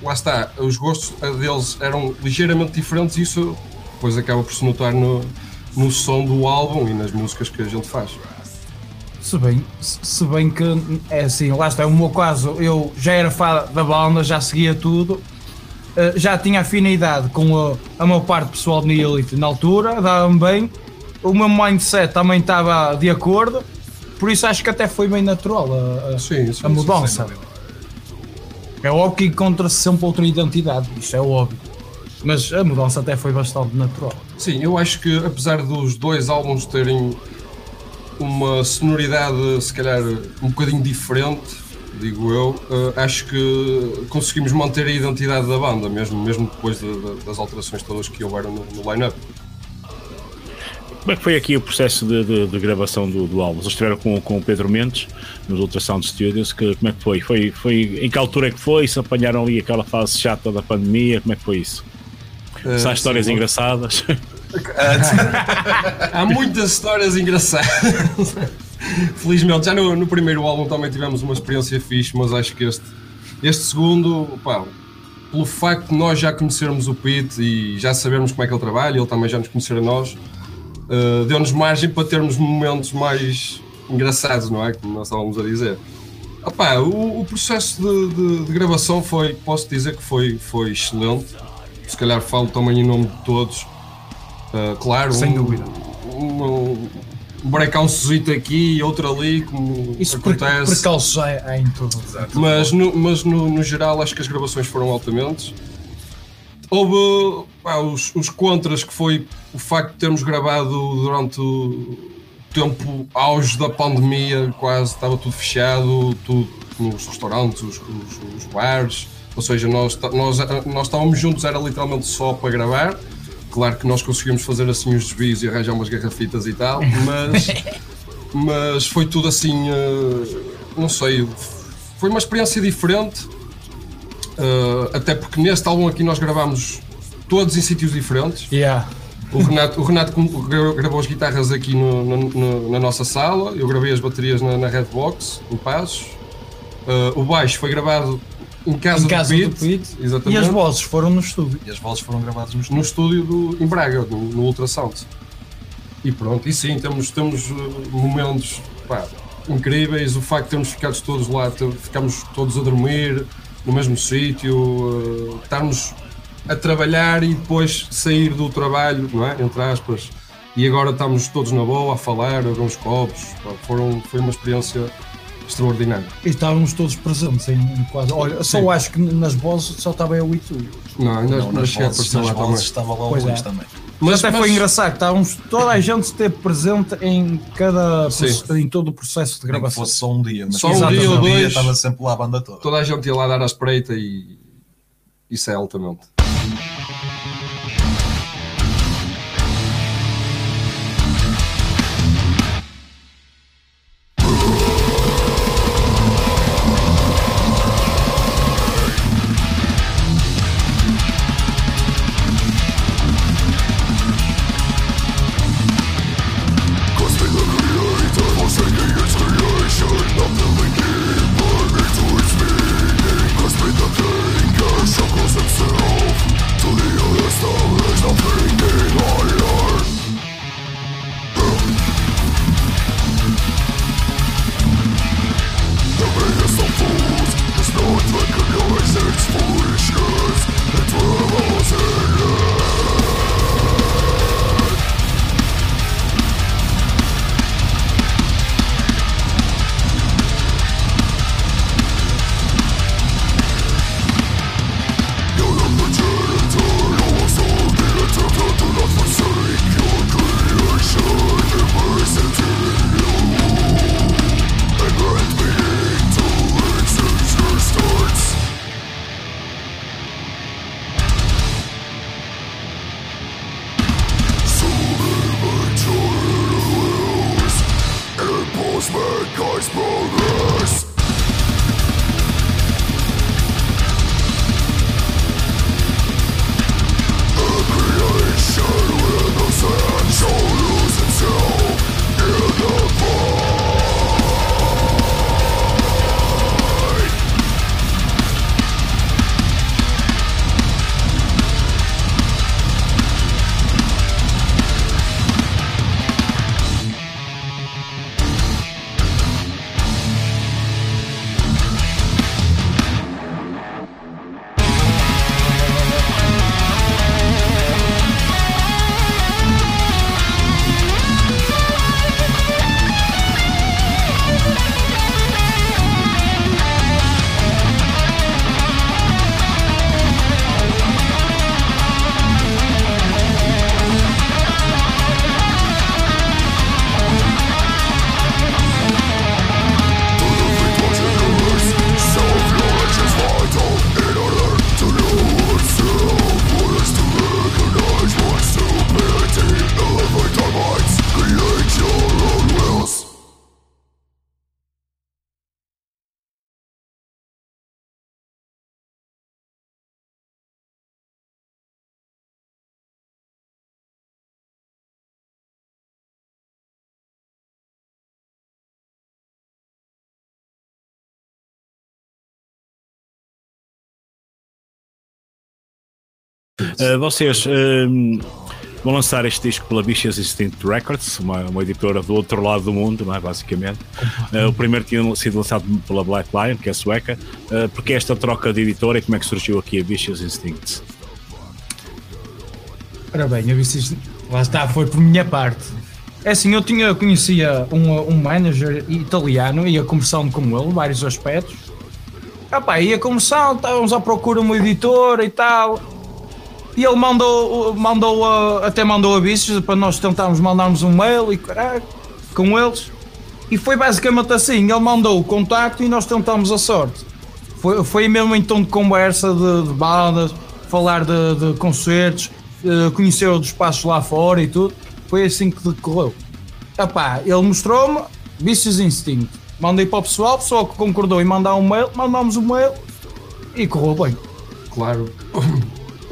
lá está, os gostos deles eram ligeiramente diferentes e isso depois acaba por se notar no, no som do álbum e nas músicas que a gente faz. Se bem, se bem que é assim, lá está, o meu caso, eu já era fã da banda, já seguia tudo, eh, já tinha afinidade com a, a minha parte pessoal de Nihility na altura, dava-me bem, o meu mindset também estava de acordo, por isso acho que até foi bem natural a, a, sim, sim, a mudança. Sim, é óbvio que encontra-se sempre outra identidade, isso é óbvio. Mas a mudança até foi bastante natural. Sim, eu acho que apesar dos dois álbuns terem uma sonoridade, se calhar, um bocadinho diferente, digo eu. Uh, acho que conseguimos manter a identidade da banda, mesmo, mesmo depois de, de, das alterações todas que houveram no, no line-up. Como é que foi aqui o processo de, de, de gravação do, do, álbum? Vocês estiveram com, com o Pedro Mendes nos Ultrasound Studios, que, como é que foi? foi? Foi em que altura é que foi? Se apanharam ali aquela fase chata da pandemia? Como é que foi isso? Uh, Se há histórias sim, engraçadas? há muitas histórias engraçadas. Felizmente, já no, no, primeiro álbum também tivemos uma experiência fixe, mas acho que este, este segundo, pá, pelo facto de nós já conhecermos o Pete e já sabermos como é que ele trabalha, ele também já nos conhecer a nós, uh, deu-nos margem para termos momentos mais engraçados, não é? Como nós estávamos a dizer. Opa, o, o processo de, de, de, gravação foi, posso dizer que foi, foi excelente. Se calhar falo também em nome de todos. Uh, claro, sem um, dúvida. Um, um breakoutzito aqui e outro ali, como Isso acontece. Percalços há, há em tudo. Mas, no, mas no, no geral acho que as gravações foram altamente. Houve pá, os, os contras que foi o facto de termos gravado durante o tempo auge da pandemia, quase estava tudo fechado, tudo nos restaurantes, os, os, os bares, ou seja, nós, nós, nós estávamos juntos, era literalmente só para gravar. Claro que nós conseguimos fazer assim os desvios e arranjar umas garrafitas e tal, mas, mas foi tudo assim, uh, não sei, foi uma experiência diferente Uh, até porque neste álbum aqui nós gravámos todos em sítios diferentes. Yeah. O Renato, o Renato gravou as guitarras aqui no, no, na nossa sala, eu gravei as baterias na, na Redbox, em Passos. Uh, o baixo foi gravado em casa, em casa do, Pete, do Pete. Exatamente. E as vozes foram no estúdio. E as vozes foram gravadas no estúdio. No estúdio do, em Braga, no, no Ultrasound. E pronto, e sim, temos, temos momentos pá, incríveis. O facto de termos ficado todos lá, ficamos todos a dormir no mesmo sítio, uh, estarmos a trabalhar e depois sair do trabalho, não é? Entre aspas. E agora estamos todos na boa a falar, a ver uns copos. Foram, foi uma experiência extraordinária. E estávamos todos presentes em quase. Olha, só Sim. acho que nas vozes só estava eu e tu. Não, ainda não, nas vozes, nas vozes estava lá o Luís é. também. Mas, mas até foi engraçado, estávamos, toda a gente esteve presente em cada em todo o processo de gravação. Nem fosse só um dia, mas só um dia ou dois, estava sempre lá a banda toda. Toda a gente ia lá dar a espreita e isso é altamente. Uh, vocês uh, vão lançar este disco pela Vicious Instinct Records, uma, uma editora do outro lado do mundo, não é? Basicamente. Uh, o primeiro tinha sido lançado pela Black Lion, que é sueca. Uh, porque esta troca de editora e como é que surgiu aqui a Vicious Instinct? Ora bem, a Vicious lá está, foi por minha parte. É assim, eu tinha, conhecia um, um manager italiano, ia conversando com ele, vários aspectos. Epá, ia conversando, estávamos à procura de uma editora e tal. E ele mandou, mandou até mandou avisos para nós tentarmos mandarmos um mail e caralho, com eles. E foi basicamente assim: ele mandou o contacto e nós tentamos a sorte. Foi, foi mesmo em tom de conversa de, de bandas, falar de, de concertos, uh, conhecer os espaços lá fora e tudo. Foi assim que decorreu. Epá, ele mostrou-me Vicious Instinct. Mandei para o pessoal, o pessoal que concordou em mandar um mail, mandámos um mail e correu bem. Claro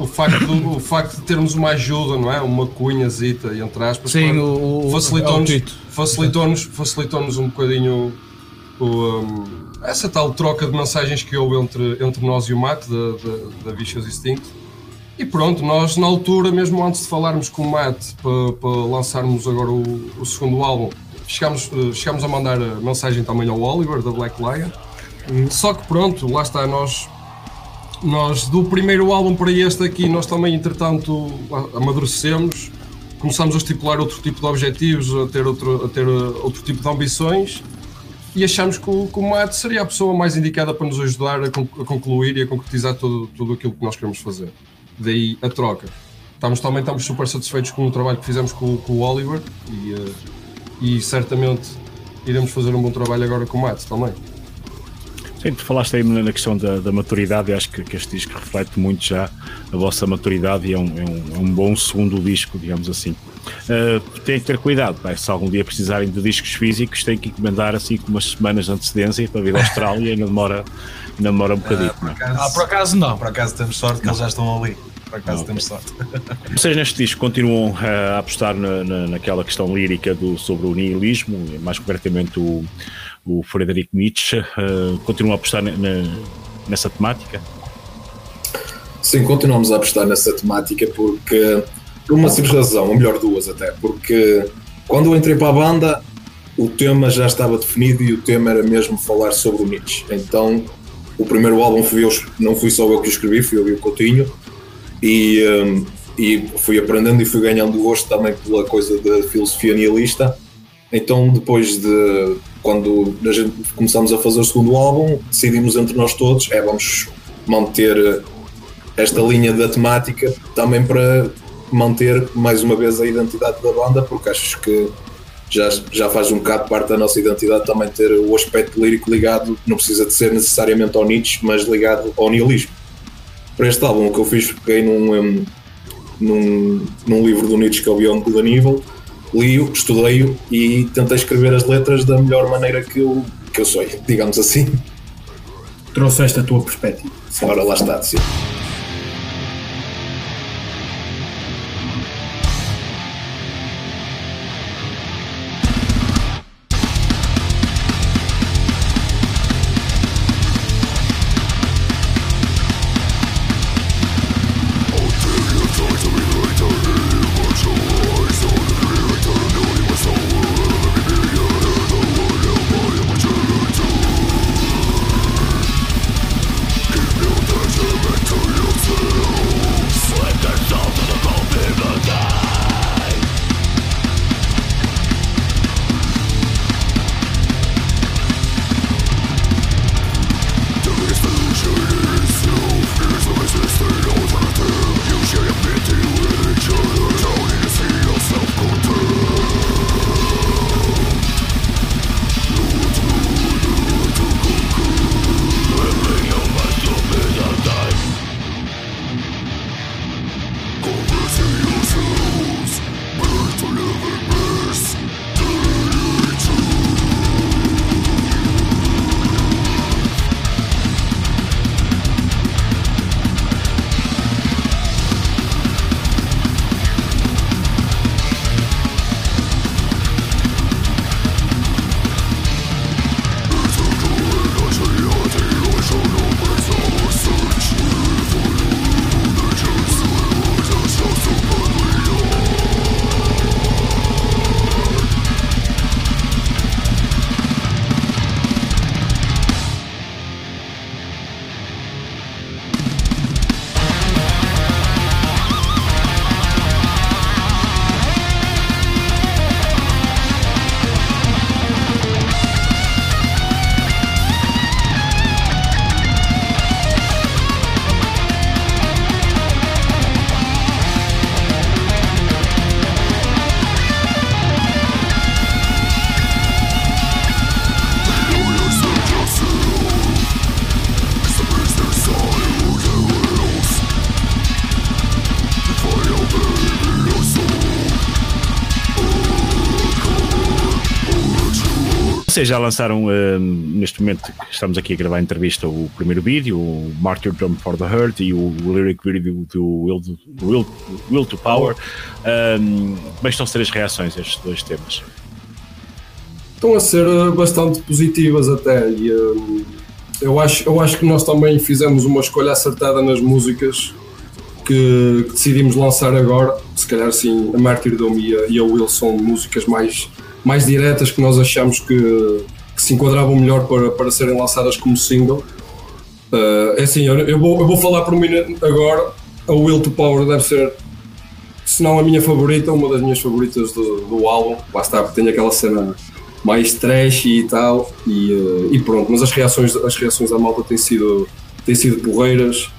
o facto, o facto de termos uma ajuda, não é? Uma cunhazita, entre aspas, Sim, o, facilitou-nos facilitou facilitou um bocadinho o, um, essa tal troca de mensagens que houve entre, entre nós e o Matt da, da, da Vicious Instinct. E pronto, nós na altura, mesmo antes de falarmos com o Matt para, para lançarmos agora o, o segundo álbum, chegámos, eh, chegámos a mandar a mensagem também ao Oliver da Black Lion. Só que pronto, lá está, nós nós, do primeiro álbum para este aqui, nós também, entretanto, amadurecemos, começamos a estipular outro tipo de objetivos, a ter outro, a ter uh, outro tipo de ambições e achamos que o, que o Matt seria a pessoa mais indicada para nos ajudar a, concluir e a concretizar tudo, tudo aquilo que nós queremos fazer. Daí a troca. Estamos, também estamos super satisfeitos com o trabalho que fizemos com, com o Oliver e, uh, e certamente iremos fazer um bom trabalho agora com o Matt também. Sim, tu falaste aí na questão da, da maturidade, e acho que, que, este disco reflete muito já a vossa maturidade e é um, é um, é um bom segundo disco, digamos assim. Uh, tem que ter cuidado, se algum dia precisarem de discos físicos, têm que encomendar assim com umas semanas de antecedência para vir à Austrália e ainda demora, ainda demora um bocadinho. Uh, por, é? acaso, ah, por acaso não. Por acaso temos sorte que eles já estão ali. Por acaso não, temos sorte. Vocês neste disco continuam a apostar na, na, naquela questão lírica do, sobre o nihilismo, mais concretamente o o Frederic Nietzsche, uh, continua a apostar nessa temática? Sim, continuamos a apostar nessa temática porque, por uma simples razão, ou melhor, duas até, porque quando eu entrei para a banda, o tema já estava definido e o tema era mesmo falar sobre o Nietzsche. Então, o primeiro álbum fui eu, não fui só eu que escrevi, fui eu e o Coutinho, e, um, e fui aprendendo e fui ganhando gosto também pela coisa da filosofia nihilista. Então, depois de quando a gente começámos a fazer o segundo álbum, decidimos entre nós todos, é vamos manter esta linha da temática também para manter mais uma vez a identidade da banda, porque acho que já, já faz um bocado parte da nossa identidade também ter o aspecto lírico ligado, não precisa de ser necessariamente ao Nietzsche, mas ligado ao nihilismo. Para este álbum, o que eu fiz, peguei num, um, num, num livro do Nietzsche que é o Beyond Good li-o, estudei-o e tentei escrever as letras da melhor maneira que eu, que eu sou, digamos assim. Trouxeste a tua perspectiva. Ora, lá está, sim. Vocês já lançaram, uh, neste momento estamos aqui a gravar a entrevista, o primeiro vídeo, o Martyrdom for the Hurt e o lyric vídeo do Will, Will, Will to Power. Um, como é estão a ser as reações a estes dois temas? Estão a ser eh, bastante positivas até e um, eu, acho, eu acho que nós também fizemos uma escolha acertada nas músicas que, que decidimos lançar agora, se calhar sim, a Martyrdom e a, e a Wilson, músicas mais mais diretas que nós achamos que, que se enquadravam melhor para, para serem lançadas como single. Uh, é assim, eu, eu, vou, eu vou falar por mim agora. A Will to Power deve ser, se não a minha favorita, uma das minhas favoritas do, do álbum. Lá está, porque tem aquela cena mais trash e tal. E, uh, e pronto, mas as reações, as reações da malta têm sido, têm sido porreiras.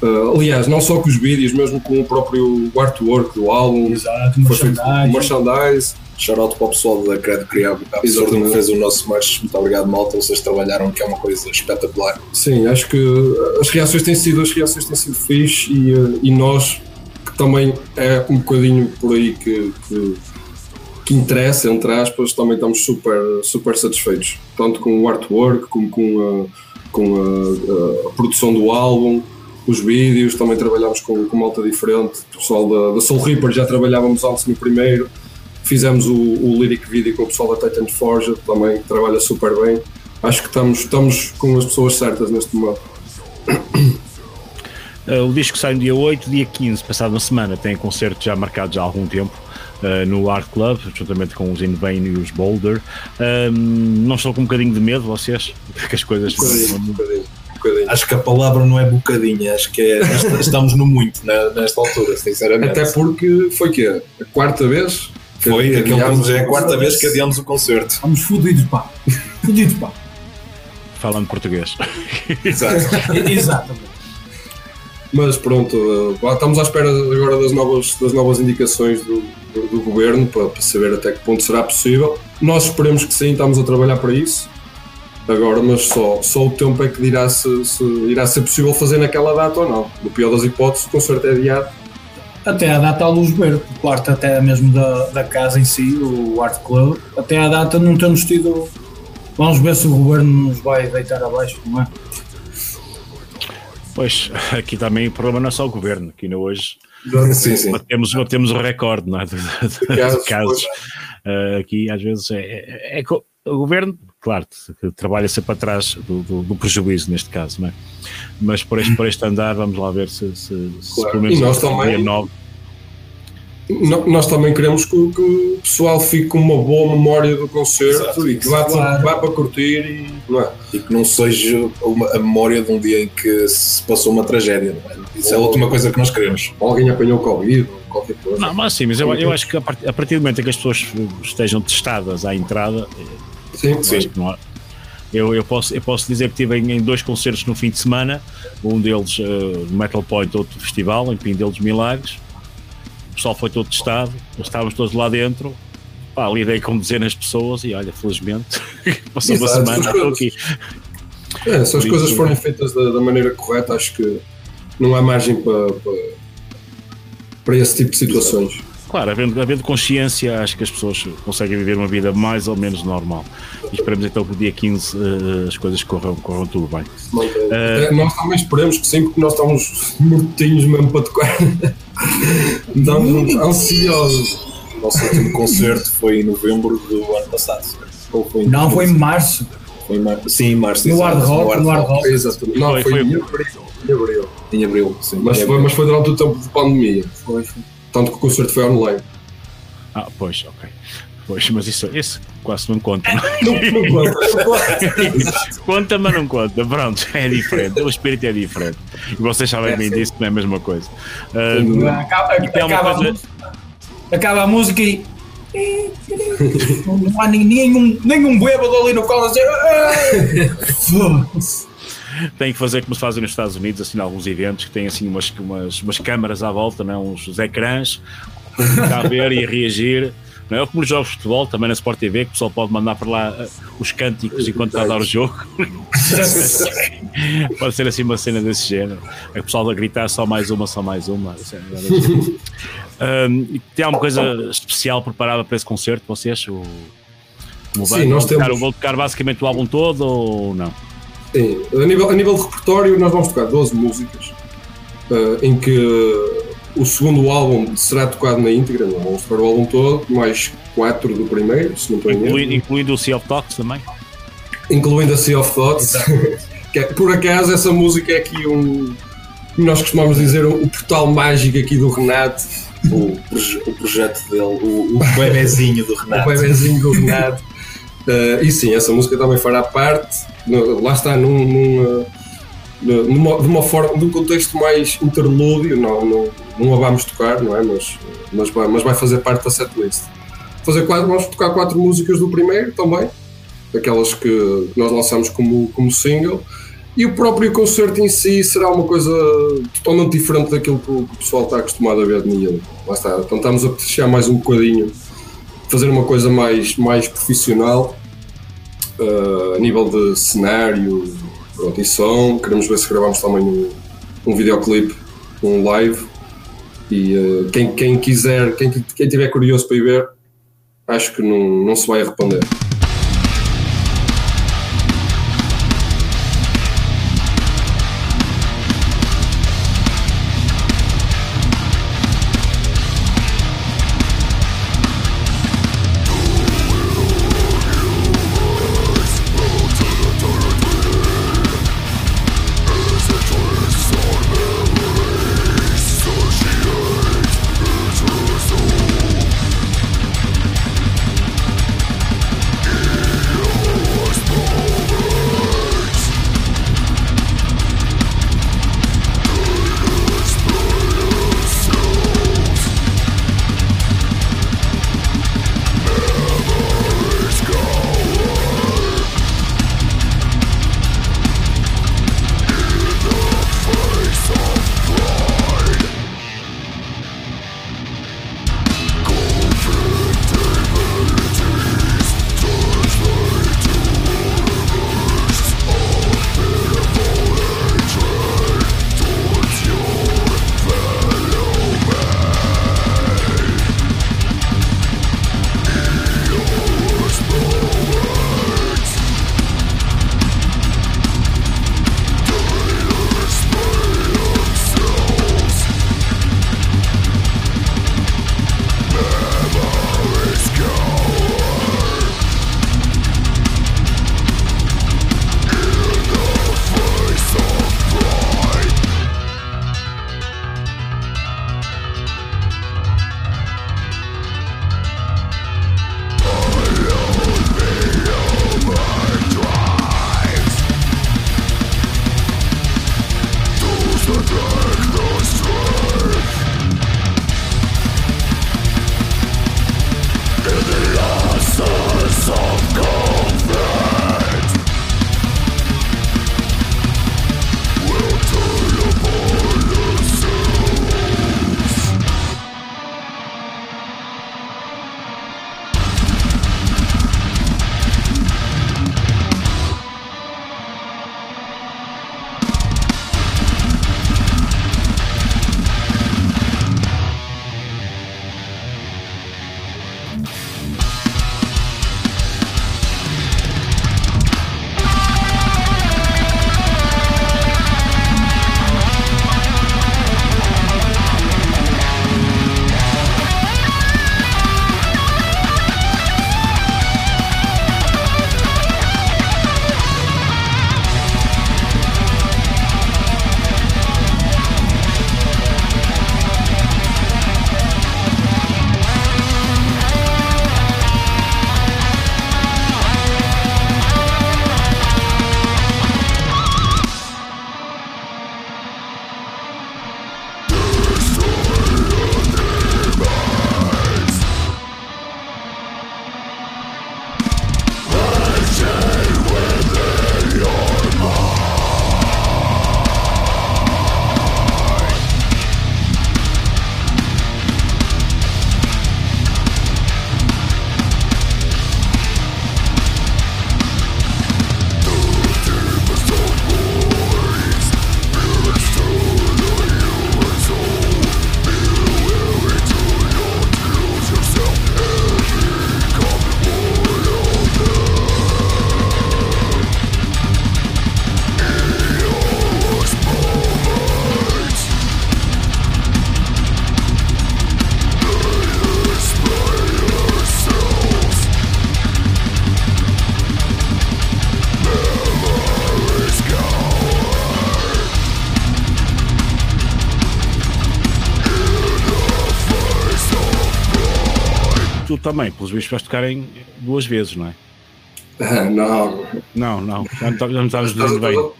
Uh, aliás, não só com os vídeos, mesmo com o próprio artwork do álbum. Exato, foi feito merchandise Shoutout para o pessoal da Cred Criado, a pessoa que fez o nosso merch. Muito obrigado, malta. Vocês trabalharam, que é uma coisa espetacular. Sim, acho que as reações têm sido, as reações têm sido fixe e, eh, e nós, que também é um bocadinho por aí que, que, que interessa, entre aspas, também estamos super, super satisfeitos. Tanto com o artwork, como com a, com a, a produção do álbum os vídeos, também trabalhamos com, com malta diferente. O pessoal da, da Soul Reaper já trabalhávamos antes no primeiro, Fizemos o, o lyric video com o pessoal da Titan Forge, também trabalha super bem. Acho que estamos, estamos com as pessoas certas neste momento. Uh, o disco sai no dia 8, dia 15, passado uma semana, tem concertos já marcados há algum tempo. Uh, no Art Club, juntamente com os Invain e os Boulder. Uh, não estão com um bocadinho de medo, vocês? Que as coisas. Um bocadinho, um bocadinho, um bocadinho. Acho que a palavra não é bocadinho, acho que é, estamos no muito nesta altura, sinceramente. Até porque foi que a quarta vez foi, aquele já é a quarta vez que adiamos o concerto. Estamos fodidos, pá. Fodidos, pá. Falando português. Exato. Exatamente. Mas pronto, eh, estamos à espera agora das novas, das novas indicações do, do, do governo para, para, saber até que ponto será possível. Nós esperemos que sim, estamos a trabalhar para isso. Agora, mas só, só o tempo é que dirá se, se irá ser possível fazer naquela data ou não. No pior das hipóteses, o concerto é adiado até à data à luz verde, o quarto até mesmo da, da casa em si, o Art Club, até à data não temos tido. Vamos ver se o governo nos vai deitar abaixo, não é? Pois, aqui também o problema não é só o governo, aqui não hoje sim, sim. Batemos, batemos o recorde não é? de, de, de casos. casos. Uh, aqui às vezes é, é, é, o governo, claro, trabalha sempre atrás do, do, do, prejuízo neste caso, não é? Mas por este, por este andar, vamos lá ver se, se, claro. se pelo menos e nós também, nós também queremos que, que, o pessoal fique com uma boa memória do concerto Exato. e que vá, claro. vá para curtir e, não é? e que não seja uma, a memória de um dia em que se passou uma tragédia. É? Isso Ou, é a última coisa que nós queremos. Alguém apanhou Covid, qualquer coisa. Não, mas sim, mas eu, eu acho que a partir do momento em que as pessoas estejam testadas à entrada, sim, sim. Eu, eu, posso, eu posso dizer que estive em, em, dois concertos no fim de semana, um deles uh, Metal Point, outro festival, em Pindel dos Milagres. O pessoal foi todo testado, estávamos todos lá dentro. Pá, lidei com dezenas de pessoas e olha, felizmente, passou Exato, uma semana, estou aqui. É, se as Por coisas isso, forem feitas da, da, maneira correta, acho que não há margem para, para, para esse tipo de situações. Claro, havendo, havendo consciência, acho que as pessoas conseguem viver uma vida mais ou menos normal. E esperamos então que no dia 15 uh, eh, as coisas corram, corram tudo bem. Uh, nós também esperamos que sim, porque nós estamos mortinhos mesmo para tocar. estamos ansiosos. O nosso último concerto foi em novembro do ano passado. Foi Não, foi em março. Foi em mar... Sim, em março. No Hard Rock. No Hard Rock. Exatamente. Não, foi, foi, em abril. Em abril. Em abril, sim. Mas, foi, mas foi durante o tempo de pandemia. Foi, foi. Tanto que o concerto foi online. Ah, pois, ok. Pois, mas isso, isso quase não conta. Não, não conta. conta, mas não conta. Pronto, é diferente. O espírito é diferente. E vocês sabem é, bem disso, não é a mesma coisa. Uh, acaba, acaba, coisa... A acaba a música e. não há nenhum, nenhum bêbado ali no colo a dizer. Tem que fazer como se fazem nos Estados Unidos, assim, alguns eventos que têm assim umas, umas, umas câmaras à volta, não? É? uns ecrãs, a ver e a reagir. Não é como nos jogos de futebol, também na Sport TV, que o pessoal pode mandar para lá uh, os cânticos enquanto está a dar o jogo. pode ser assim uma cena desse género. É o pessoal a gritar só mais uma, só mais uma. Um, tem alguma coisa especial preparada para esse concerto, vocês? O... Vão, Sim, nós tocar, temos- vão tocar basicamente o álbum todo ou não? Sim, a nível, a nível de repertório, nós vamos tocar 12 músicas, eh, em que o segundo álbum será tocado na íntegra, não vamos tocar o álbum todo, mais 4 do primeiro, se não estou erro. Incluindo, incluindo o Sea of Talks também? incluindo a Sea of Thoughts. que é- por acaso, essa música é aqui um. Nós costumamos dizer o, o portal mágico aqui do Renato. O, o projeto dele, o, o bebezinho do Renato. O bebezinho do Renato. Eh, e sim, essa música também fará parte. No- lá está, num, num, eh, no- numa, forma, num contexto mais interlúdio. Não, não, não a vamos tocar, não é? Mas, mas, vai, mas vai fazer parte da setlist. Fazer quatro, vamos tocar quatro músicas do primeiro também aquelas que, nós lançamos como, como single. E o próprio concerto em si será uma coisa totalmente diferente daquilo que o, pessoal está acostumado a ver de mim. Lá está, então estamos a puxar mais um bocadinho, fazer uma coisa mais, mais profissional, eh, a nível de cenário pronto, e som. Queremos ver se gravamos também um, um videoclipe, um live. E eh, quem, quem quiser, quem, quem tiver curioso para ir ver, acho que não, não se vai arrepender. Também, pelos vistos, vais tocar em duas vezes, não é? Não. Não, não, já não, já não estavas dizendo bem.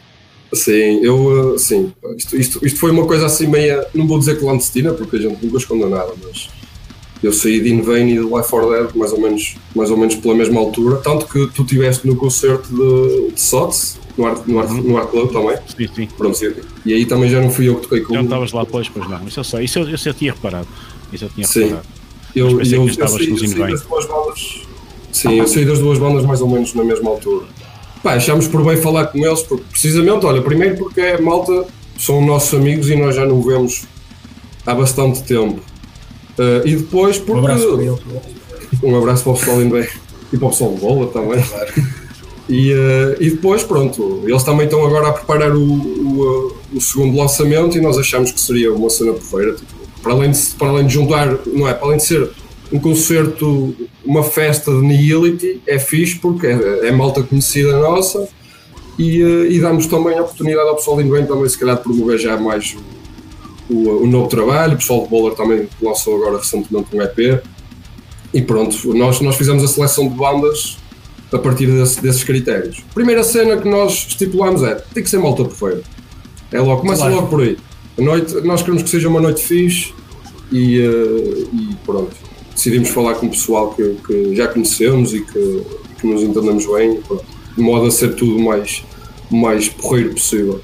Sim, eu, uh, sim, isto, isto, isto foi uma coisa assim meia, não vou dizer clandestina, porque a gente nunca esconde nada, mas eu saí de Invane e de Life for Dead mais ou menos, mais ou menos pela mesma altura, tanto que tu estiveste no concerto de, de Sots, no Art, no, Art, no Art Club também. Sim, sim. Pronto, e aí também já não fui eu que toquei com Já não estavas lá, pois, pois não. Isso eu sei, isso eu, isso eu tinha reparado. Isso eu tinha Sim. Eu, Mas eu, que eu estavas bandas. Sim, eu saí das duas bandas mais ou menos na mesma altura. Pá, achámos por bem falar com eles, porque, precisamente, olha, primeiro porque é malta, são nossos amigos e nós já não vemos há bastante tempo. Uh, e depois porque. Um abraço para eles. Um abraço para o pessoal bem e para o pessoal de bola também. E, uh, e depois, pronto, eles também estão agora a preparar o, o, uh, o segundo lançamento e nós achamos que seria uma cena perfeita. Tipo, para, além de, para além de juntar, não é? Para além de ser um concerto, uma festa de Nihility, é fixe porque é, é malta conhecida nossa e, uh, e damos também a oportunidade ao pessoal de Inguém também, se calhar, de promover já mais o, o, o novo trabalho. O pessoal de Bowler também lançou agora recentemente um EP. E pronto, nós, nós fizemos a seleção de bandas a partir desse- desses critérios. Primeira cena que nós estipulamos é: tem que ser malta perfeita. É logo, começa Claro. logo por aí. A noite, nós queremos que seja uma noite fixe e, eh, e pronto. Decidimos falar com o pessoal que, que já conhecemos e que, que nos entendemos bem, pronto. de modo a ser tudo o mais, mais porreiro possível.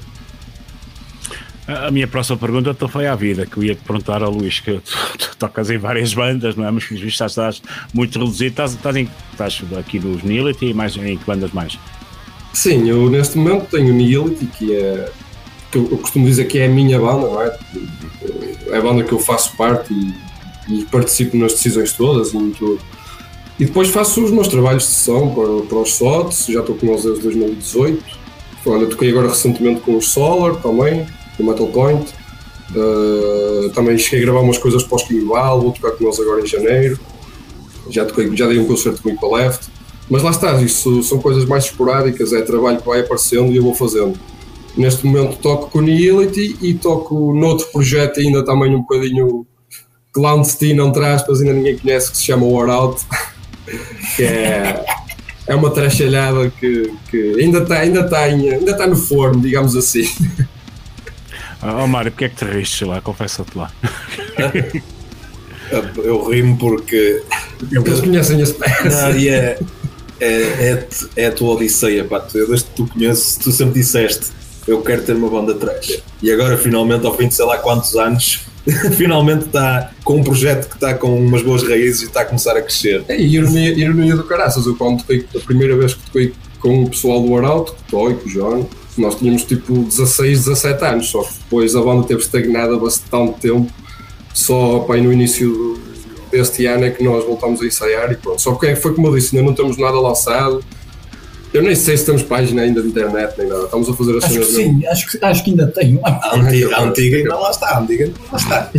A minha próxima pergunta então foi à vida, que eu ia te perguntar ao Luís, que tu, tu tocas em várias bandas, não é? Mas vistos estás, estás muito reduzido, estás, estás, em, estás aqui nos Nihility e mais em que bandas mais? Sim, eu neste momento tenho o Nihility, que é. Eu, eu costumo dizer que é a minha banda, não é? É a banda que eu faço parte e, e participo nas decisões todas e tudo. E depois faço os meus trabalhos de sessão para, para os SOTs, já estou com eles desde 2018. Olha, toquei agora recentemente com os Solar também, do Metal Point. Uh, também cheguei a gravar umas coisas para os Kimbal, vou tocar com eles agora em janeiro. Já, toquei, já dei um concerto com o Equal Left. Mas lá está, isso são coisas mais esporádicas, é trabalho que vai aparecendo e eu vou fazendo. Neste momento toco com o Nihility e toco noutro projeto ainda também um bocadinho clandestino, entre aspas, ainda ninguém conhece, que se chama War Out, que é, é uma trachalhada que, que ainda está ainda tá em- ainda tá no forno, digamos assim. Ah, oh, Mário, porque é que te riste lá? Confessa-te lá. Eu rimo porque. Eles conhecem as peças. Não, e é, é, é, é a tua odisseia, pá. Tu- Eu desde que tu conheces, tu sempre disseste eu quero ter uma banda trash. E agora, finalmente, ao fim de sei lá quantos anos, finalmente está com um projeto que está com umas boas raízes e está a começar a crescer. É, e ironia, ironia do caraças, eu quando toquei, a primeira vez que toquei com o pessoal do War Out, com o Toy, com o John, nós tínhamos tipo 16, 17 anos, só que depois a banda teve estagnada bastante tempo, só pá, aí no início deste ano é que nós voltámos a ensaiar e pronto. Só que é- foi como eu disse, ainda não temos nada lançado, eu nem sei se temos página ainda de internet nem nada, estamos a fazer as Acho que cenas sim, acho que, acho que ainda tenho. A antiga, a antiga ainda lá está, a antiga ainda lá está.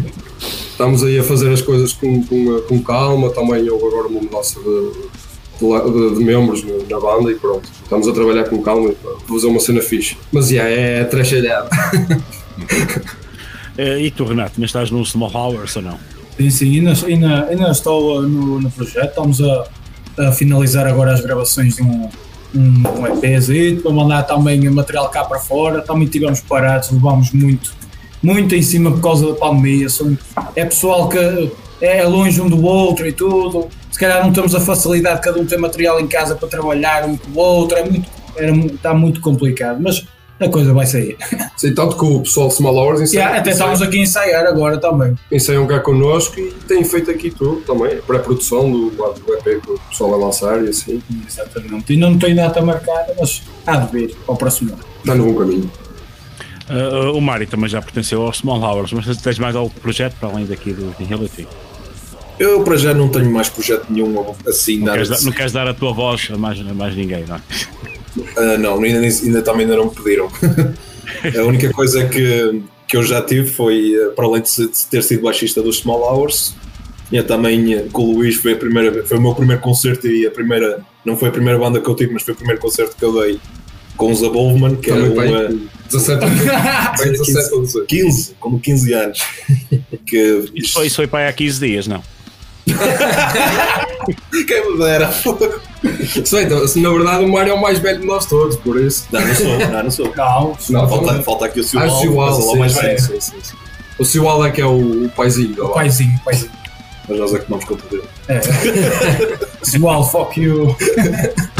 Estamos aí a fazer as coisas com, com, com calma, também houve agora uma mudança de, de de- de membros na banda e pronto. Estamos a trabalhar com calma e pronto, vou fazer uma cena fixe. Mas já é trachalhado. Eh, e tu, Renato, ainda estás no Small Hours ou não? Sim, sim, ainda, ainda, ainda estou uh, no, no projeto. Estamos a, a finalizar agora as gravações de um, um, um EPzinho para mandar também o material cá para fora. Também tivemos parados, levámos muito, muito em cima por causa da pandemia. São, é pessoal que é longe um do outro e tudo. Se calhar não temos a facilidade de cada um ter material em casa para trabalhar um com o outro. É muito, era, mu- está muito complicado, mas a coisa vai sair. Sim, tanto que o pessoal de Small Hours ensaia, Yeah, até estamos aqui a ensaiar agora também. ensaiam cá connosco e têm feito aqui tudo também, pré-produção do, lado do EP que o pessoal vai lançar e assim. Exatamente. Ainda não tenho data marcada, mas há de vir ao próximo ano. Está no bom caminho. Eh, o Mário também já pertenceu ao Small Hours, mas tens mais algum projeto para além daqui do Nihility? Eu para já não tenho mais projeto nenhum assim, Não nada queres, dar, não queres dar a tua voz a mais, a mais ninguém, não Ah, não, ainda, ainda também ainda não me pediram. a única coisa que, que eu já tive foi, eh, para além de, ter sido baixista dos Small Hours, tinha também com o Luís, foi, a primeira, foi o meu primeiro concerto e a primeira, não foi a primeira banda que eu tive, mas foi o primeiro concerto que eu dei com os Abovman, que Também era uma. 17 Bem, 17 ou 18? 15, como 15 anos. Que Isso foi, isso foi para aí há 15 dias, não? Quem me dera. Sei, então, se na verdade o Mário é o mais velho de nós todos, por isso. Não, não sou, não, não sou. Não, Não, falta, falta aqui o Ah, Silval, o Siwal, mas ele é o mais velho. sim, sim, sim. O Siwal é que é o, o paizinho. O paizinho, o paizinho. Mas nós é que tomamos conta dele. É. Swal, fuck you.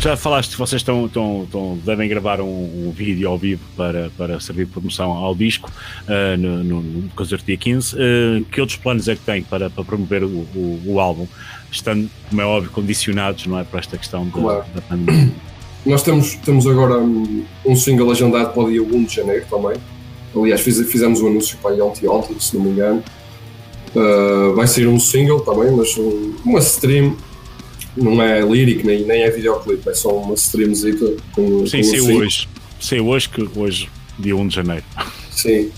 já falaste que vocês estão, estão, estão- devem gravar um, um vídeo ao vivo para, para servir de promoção ao disco eh, no, no, no concerto dia 15. Eh, que outros planos é que têm para, para promover o, o, o álbum? Estando, como é óbvio, condicionados não é, para esta questão da, Claro. da pandemia. Nós temos, temos agora um, um single agendado para o dia 1 de janeiro também. Aliás, fiz- fizemos o anúncio para ontem, ontem, se não me engano. Uh, vai ser um single também, mas um- uma stream. Não é lírico nem, nem é videoclipe, é só uma streamzita com, Sim, com um saiu single. hoje. Saiu hoje, que hoje, dia 1 de janeiro. Sim.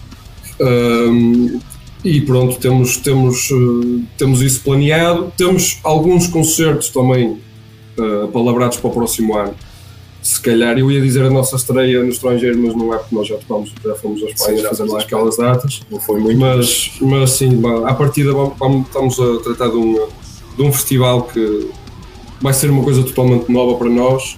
Ahm, e pronto, temos, temos, eh, temos isso planeado. Temos alguns concertos também uh, palavrados para o próximo ano. Se calhar eu ia dizer a nossa estreia no estrangeiro, mas não é porque nós já tocamos, já fomos a Espanha fazer lá aquelas datas. Não foi muito. Mas, mas sim, à partida vamos, vamos- estamos a tratar de um, de um festival que vai ser uma coisa totalmente nova para nós.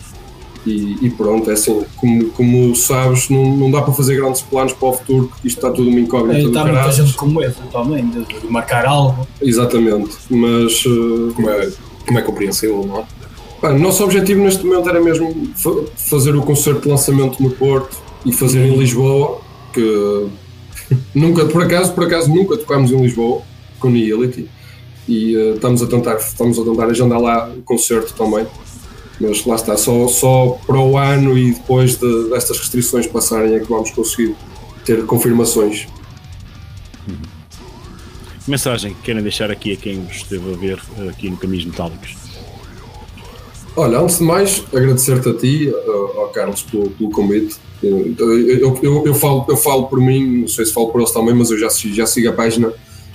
E, e pronto, é assim, como, como sabes, não, não dá para fazer grandes planos para o futuro, porque isto está tudo uma incógnita do está muita caralho. gente com medo também de, de marcar algo. Exatamente, mas eh, Como é, como é compreensível, não é? o nosso objetivo neste momento era mesmo fa- fazer o concerto de lançamento no Porto e fazer em Lisboa, que nunca, por acaso, por acaso nunca tocámos em Lisboa com Nihility. E uh, estamos, a tentar, estamos a tentar agendar lá o concerto também. Mas lá está, só, só para o ano e depois de, destas restrições passarem é que vamos conseguir ter confirmações. Mensagem que querem deixar aqui a quem vos esteve a ver uh, aqui no Caminhos Metálicos? Olha, antes de mais, agradecer-te a ti, ao Carlos, pelo, pelo convite. Eu, eu, eu, eu, falo, eu falo por mim, não sei se falo por eles também, mas eu já, já sigo a página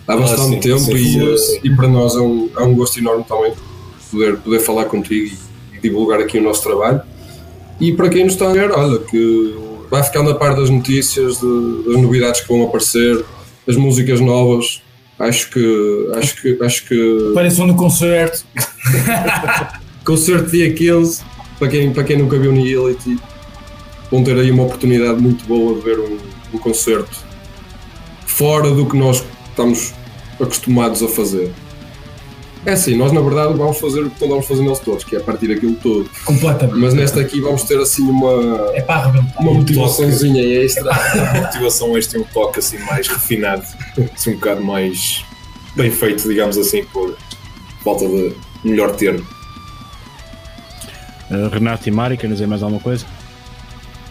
há bastante ah, sim, tempo sim, e, sim. e para nós é um, é um gosto enorme também poder, poder falar contigo e, e divulgar aqui o nosso trabalho. E para quem nos está a ver, olha, que vai ficando a par das notícias, de, das novidades que vão aparecer, as músicas novas. Acho que. Acho que. Acho que... Apareçam no concerto. concerto dia 15, para quem, para quem nunca viu Nihility, vão ter aí uma oportunidade muito boa de ver um, um concerto fora do que nós estamos acostumados a fazer. É assim, nós na verdade vamos fazer o que vamos fazer neles todos, que é partir aquilo todo. Completamente. Mas nesta aqui vamos ter assim uma. É para. Uma motivaçãozinha extra. É a motivação este tem um toque assim mais refinado, assim um bocado mais bem feito, digamos assim, por falta de melhor termo. Uh, Renato e Mari, querem dizer mais alguma coisa?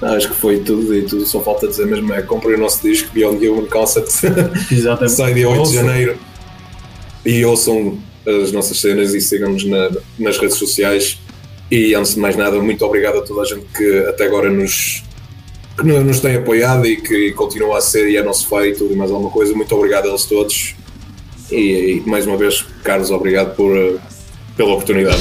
Não, acho que foi tudo e tudo. Só falta dizer mesmo é comprem o nosso disco Beyond Human Concept. Exatamente. Sai dia 8 de janeiro. E ouçam as nossas cenas e sigam-nos na, nas redes sociais. E antes de mais nada, muito obrigado a toda a gente que até agora nos, que nos tem apoiado e que continua a ser e é nosso feito e mais alguma coisa. Muito obrigado a eles todos. E, e mais uma vez, Carlos, obrigado por, pela oportunidade.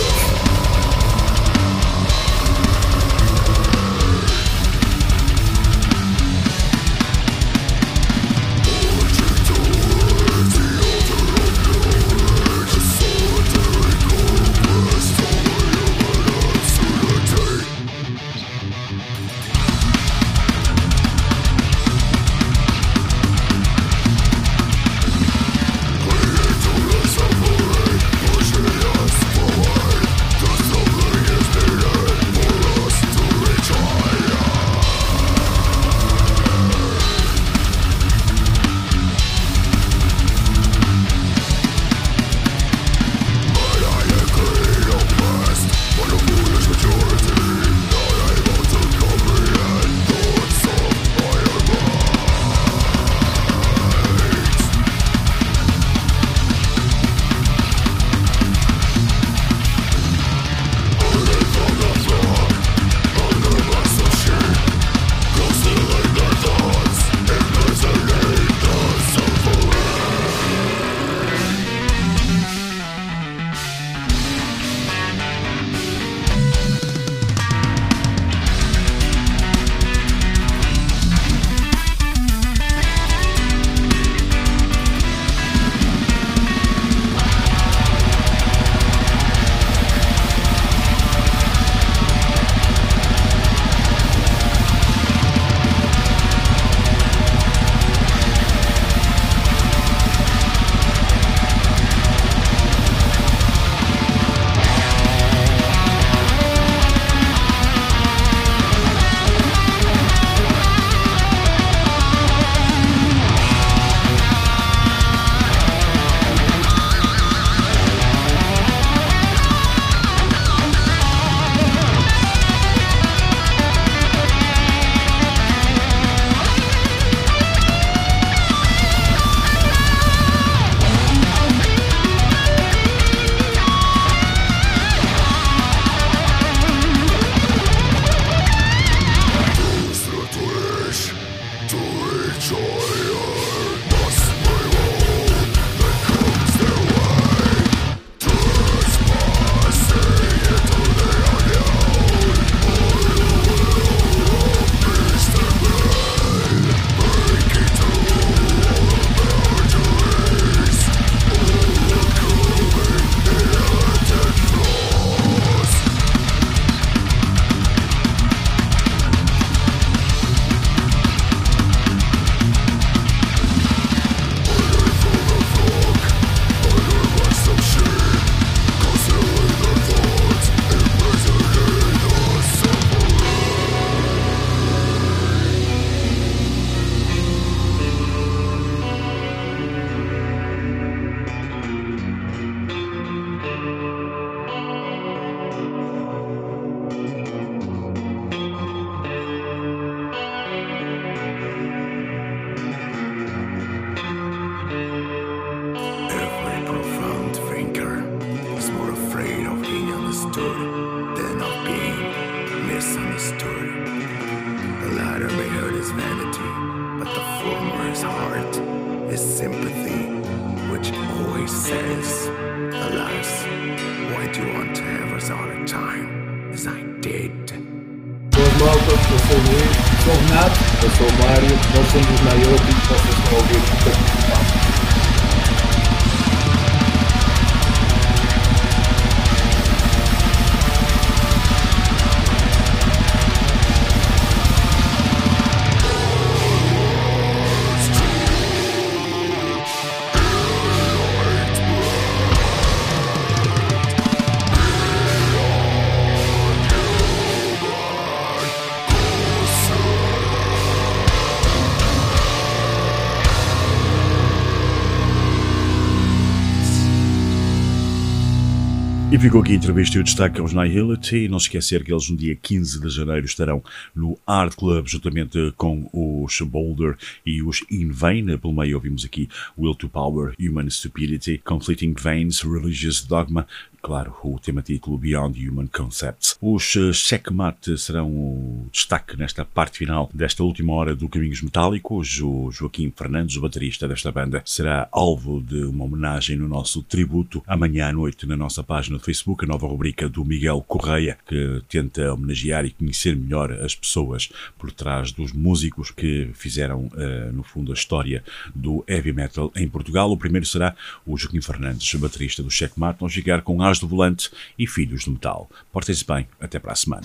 E ficou aqui a entrevista e o destaque aos Nihility. Não se esquecer que eles no dia 15 de janeiro estarão no Art Club, juntamente com os Boulder e os In Vain. Pelo meio ouvimos aqui Will to Power, Human Stupidity, Conflicting Veins, Religious Dogma claro, o tema título Beyond Human Concepts. Os Checkmate serão o destaque nesta parte final desta última hora do Caminhos Metálicos. O Joaquim Fernandes, o baterista desta banda, será alvo de uma homenagem no nosso tributo amanhã à noite na nossa página do Facebook, a nova rubrica do Miguel Correia, que tenta homenagear e conhecer melhor as pessoas por trás dos músicos que fizeram, uh, no fundo, a história do heavy metal em Portugal. O primeiro será o Joaquim Fernandes, baterista do Checkmate. Vamos ficar com As do Volante e Filhos do Metal. Portem-se bem, até para a semana.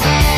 Porque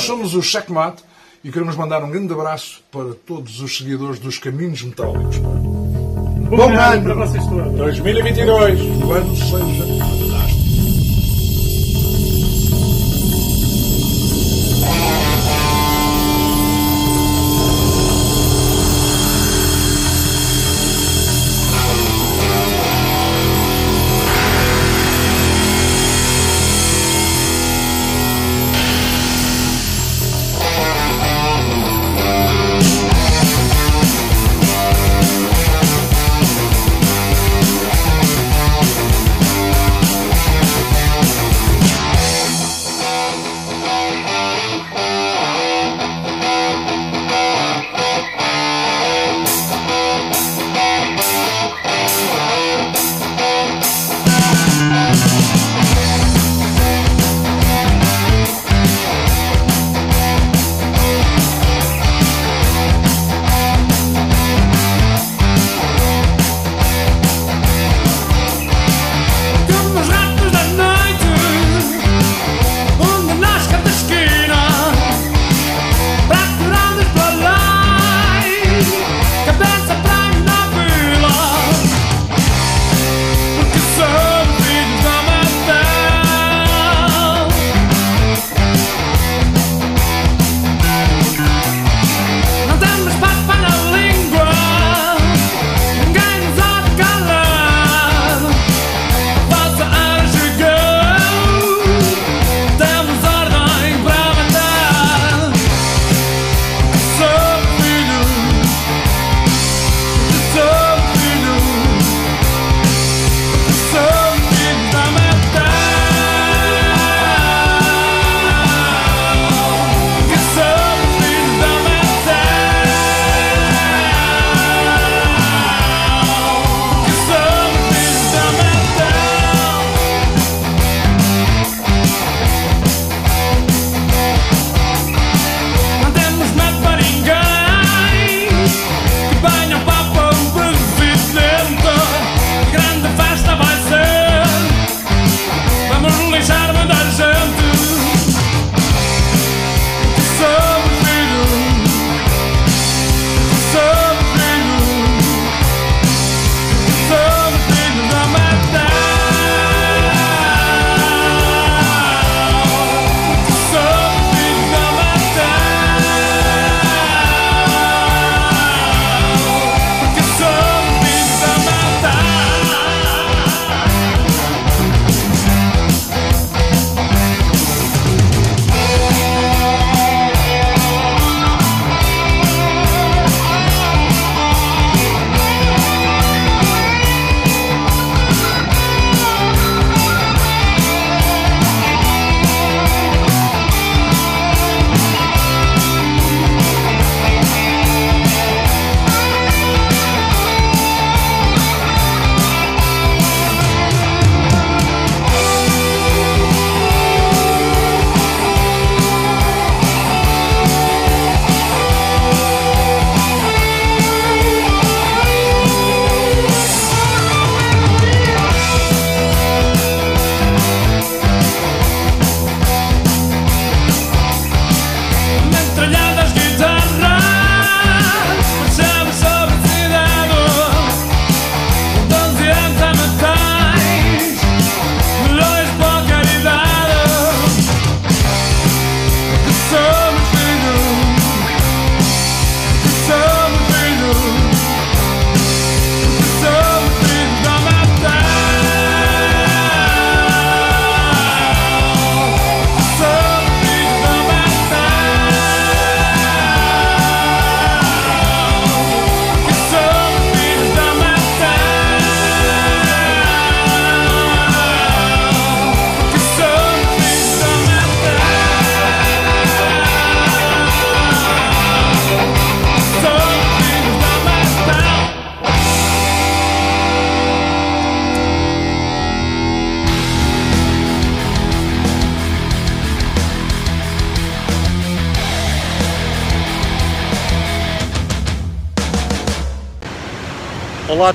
nós somos o Checkmate e queremos mandar um grande abraço para todos os seguidores dos Caminhos Metálicos. Bom, ano para vocês todos. 2022. O ano seja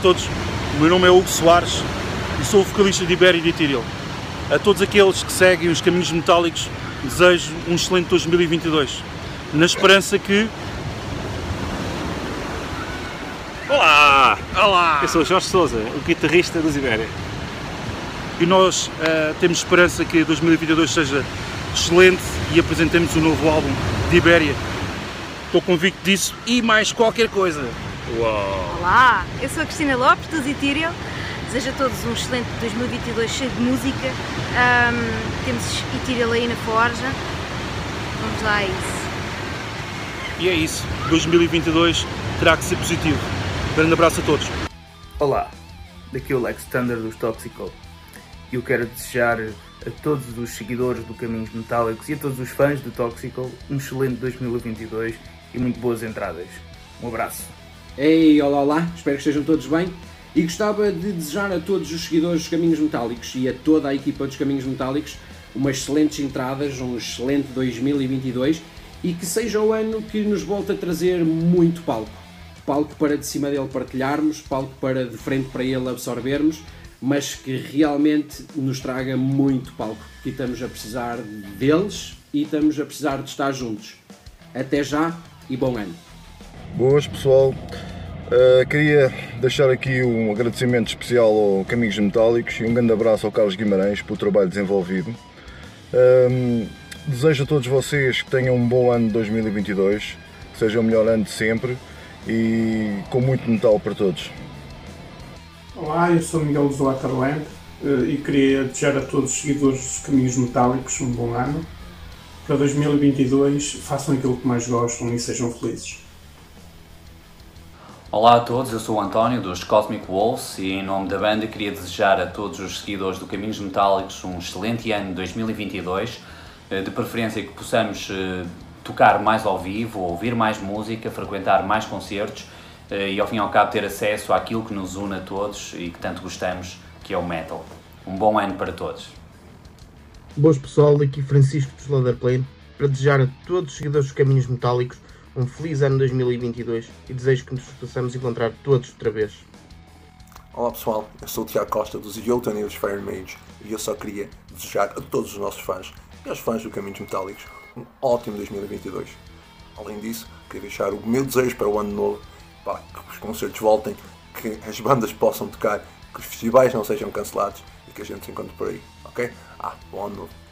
todos, o meu nome é Hugo Soares e sou o vocalista de Ibéria e de Ethereal. A todos aqueles que seguem os caminhos metálicos, desejo um excelente 2022, na esperança que. Olá! Olá! Eu sou o Jorge Souza, o guitarrista dos Ibéria. E nós uh, temos esperança que 2022 seja excelente e apresentemos um novo álbum de Ibéria. Estou convicto disso e mais qualquer coisa. Uau! Olá, eu sou a Cristina Lopes, do Ethereal. Desejo a todos um excelente 2022 cheio de música. Um, temos Ethereal aí na Forja. Vamos lá a isso. E é isso. 2022 terá que ser positivo. Grande abraço a todos. Olá, daqui é o Lex Thunder dos Toxical. Eu quero desejar a todos os seguidores do Caminhos Metálicos e a todos os fãs do Toxical um excelente 2022 e muito boas entradas. Um abraço. Ei, olá, olá, espero que estejam todos bem. E gostava de desejar a todos os seguidores dos Caminhos Metálicos e a toda a equipa dos Caminhos Metálicos umas excelentes entradas, um excelente 2022 e que seja o ano que nos volte a trazer muito palco. Palco para de cima dele partilharmos, palco para de frente para ele absorvermos, mas que realmente nos traga muito palco. Que estamos a precisar deles e estamos a precisar de estar juntos. Até já e bom ano! Boas pessoal, uh, queria deixar aqui um agradecimento especial ao Caminhos Metálicos e um grande abraço ao Carlos Guimarães pelo trabalho desenvolvido. Um, desejo a todos vocês que tenham um bom ano de 2022, que seja o melhor ano de sempre e com muito metal para todos. Olá, eu sou Miguel do Waterland e queria desejar a todos os seguidores dos Caminhos Metálicos um bom ano. Para 2022 façam aquilo que mais gostam e sejam felizes. Olá a todos, eu sou o António dos Cosmic Wolves e em nome da banda queria desejar a todos os seguidores do Caminhos Metálicos um excelente ano 2022, eh, de preferência que possamos eh, tocar mais ao vivo, ouvir mais música, frequentar mais concertos eh, e ao fim e ao cabo ter acesso àquilo que nos une a todos e que tanto gostamos, que é o metal. Um bom ano para todos. Boas pessoal, daqui Francisco dos Leatherplane para desejar a todos os seguidores dos Caminhos Metálicos um feliz ano 2022 e desejo que nos possamos encontrar todos outra vez. Olá pessoal, eu sou o Tiago Costa dos Idiota e dos Fire Mage e eu só queria desejar a todos os nossos fãs e aos fãs do Caminhos Metálicos um ótimo 2022. Além disso, queria deixar o meu desejo para o ano novo, para que os concertos voltem, que as bandas possam tocar, que os festivais não sejam cancelados e que a gente se encontre por aí, ok? Ah, bom ano novo.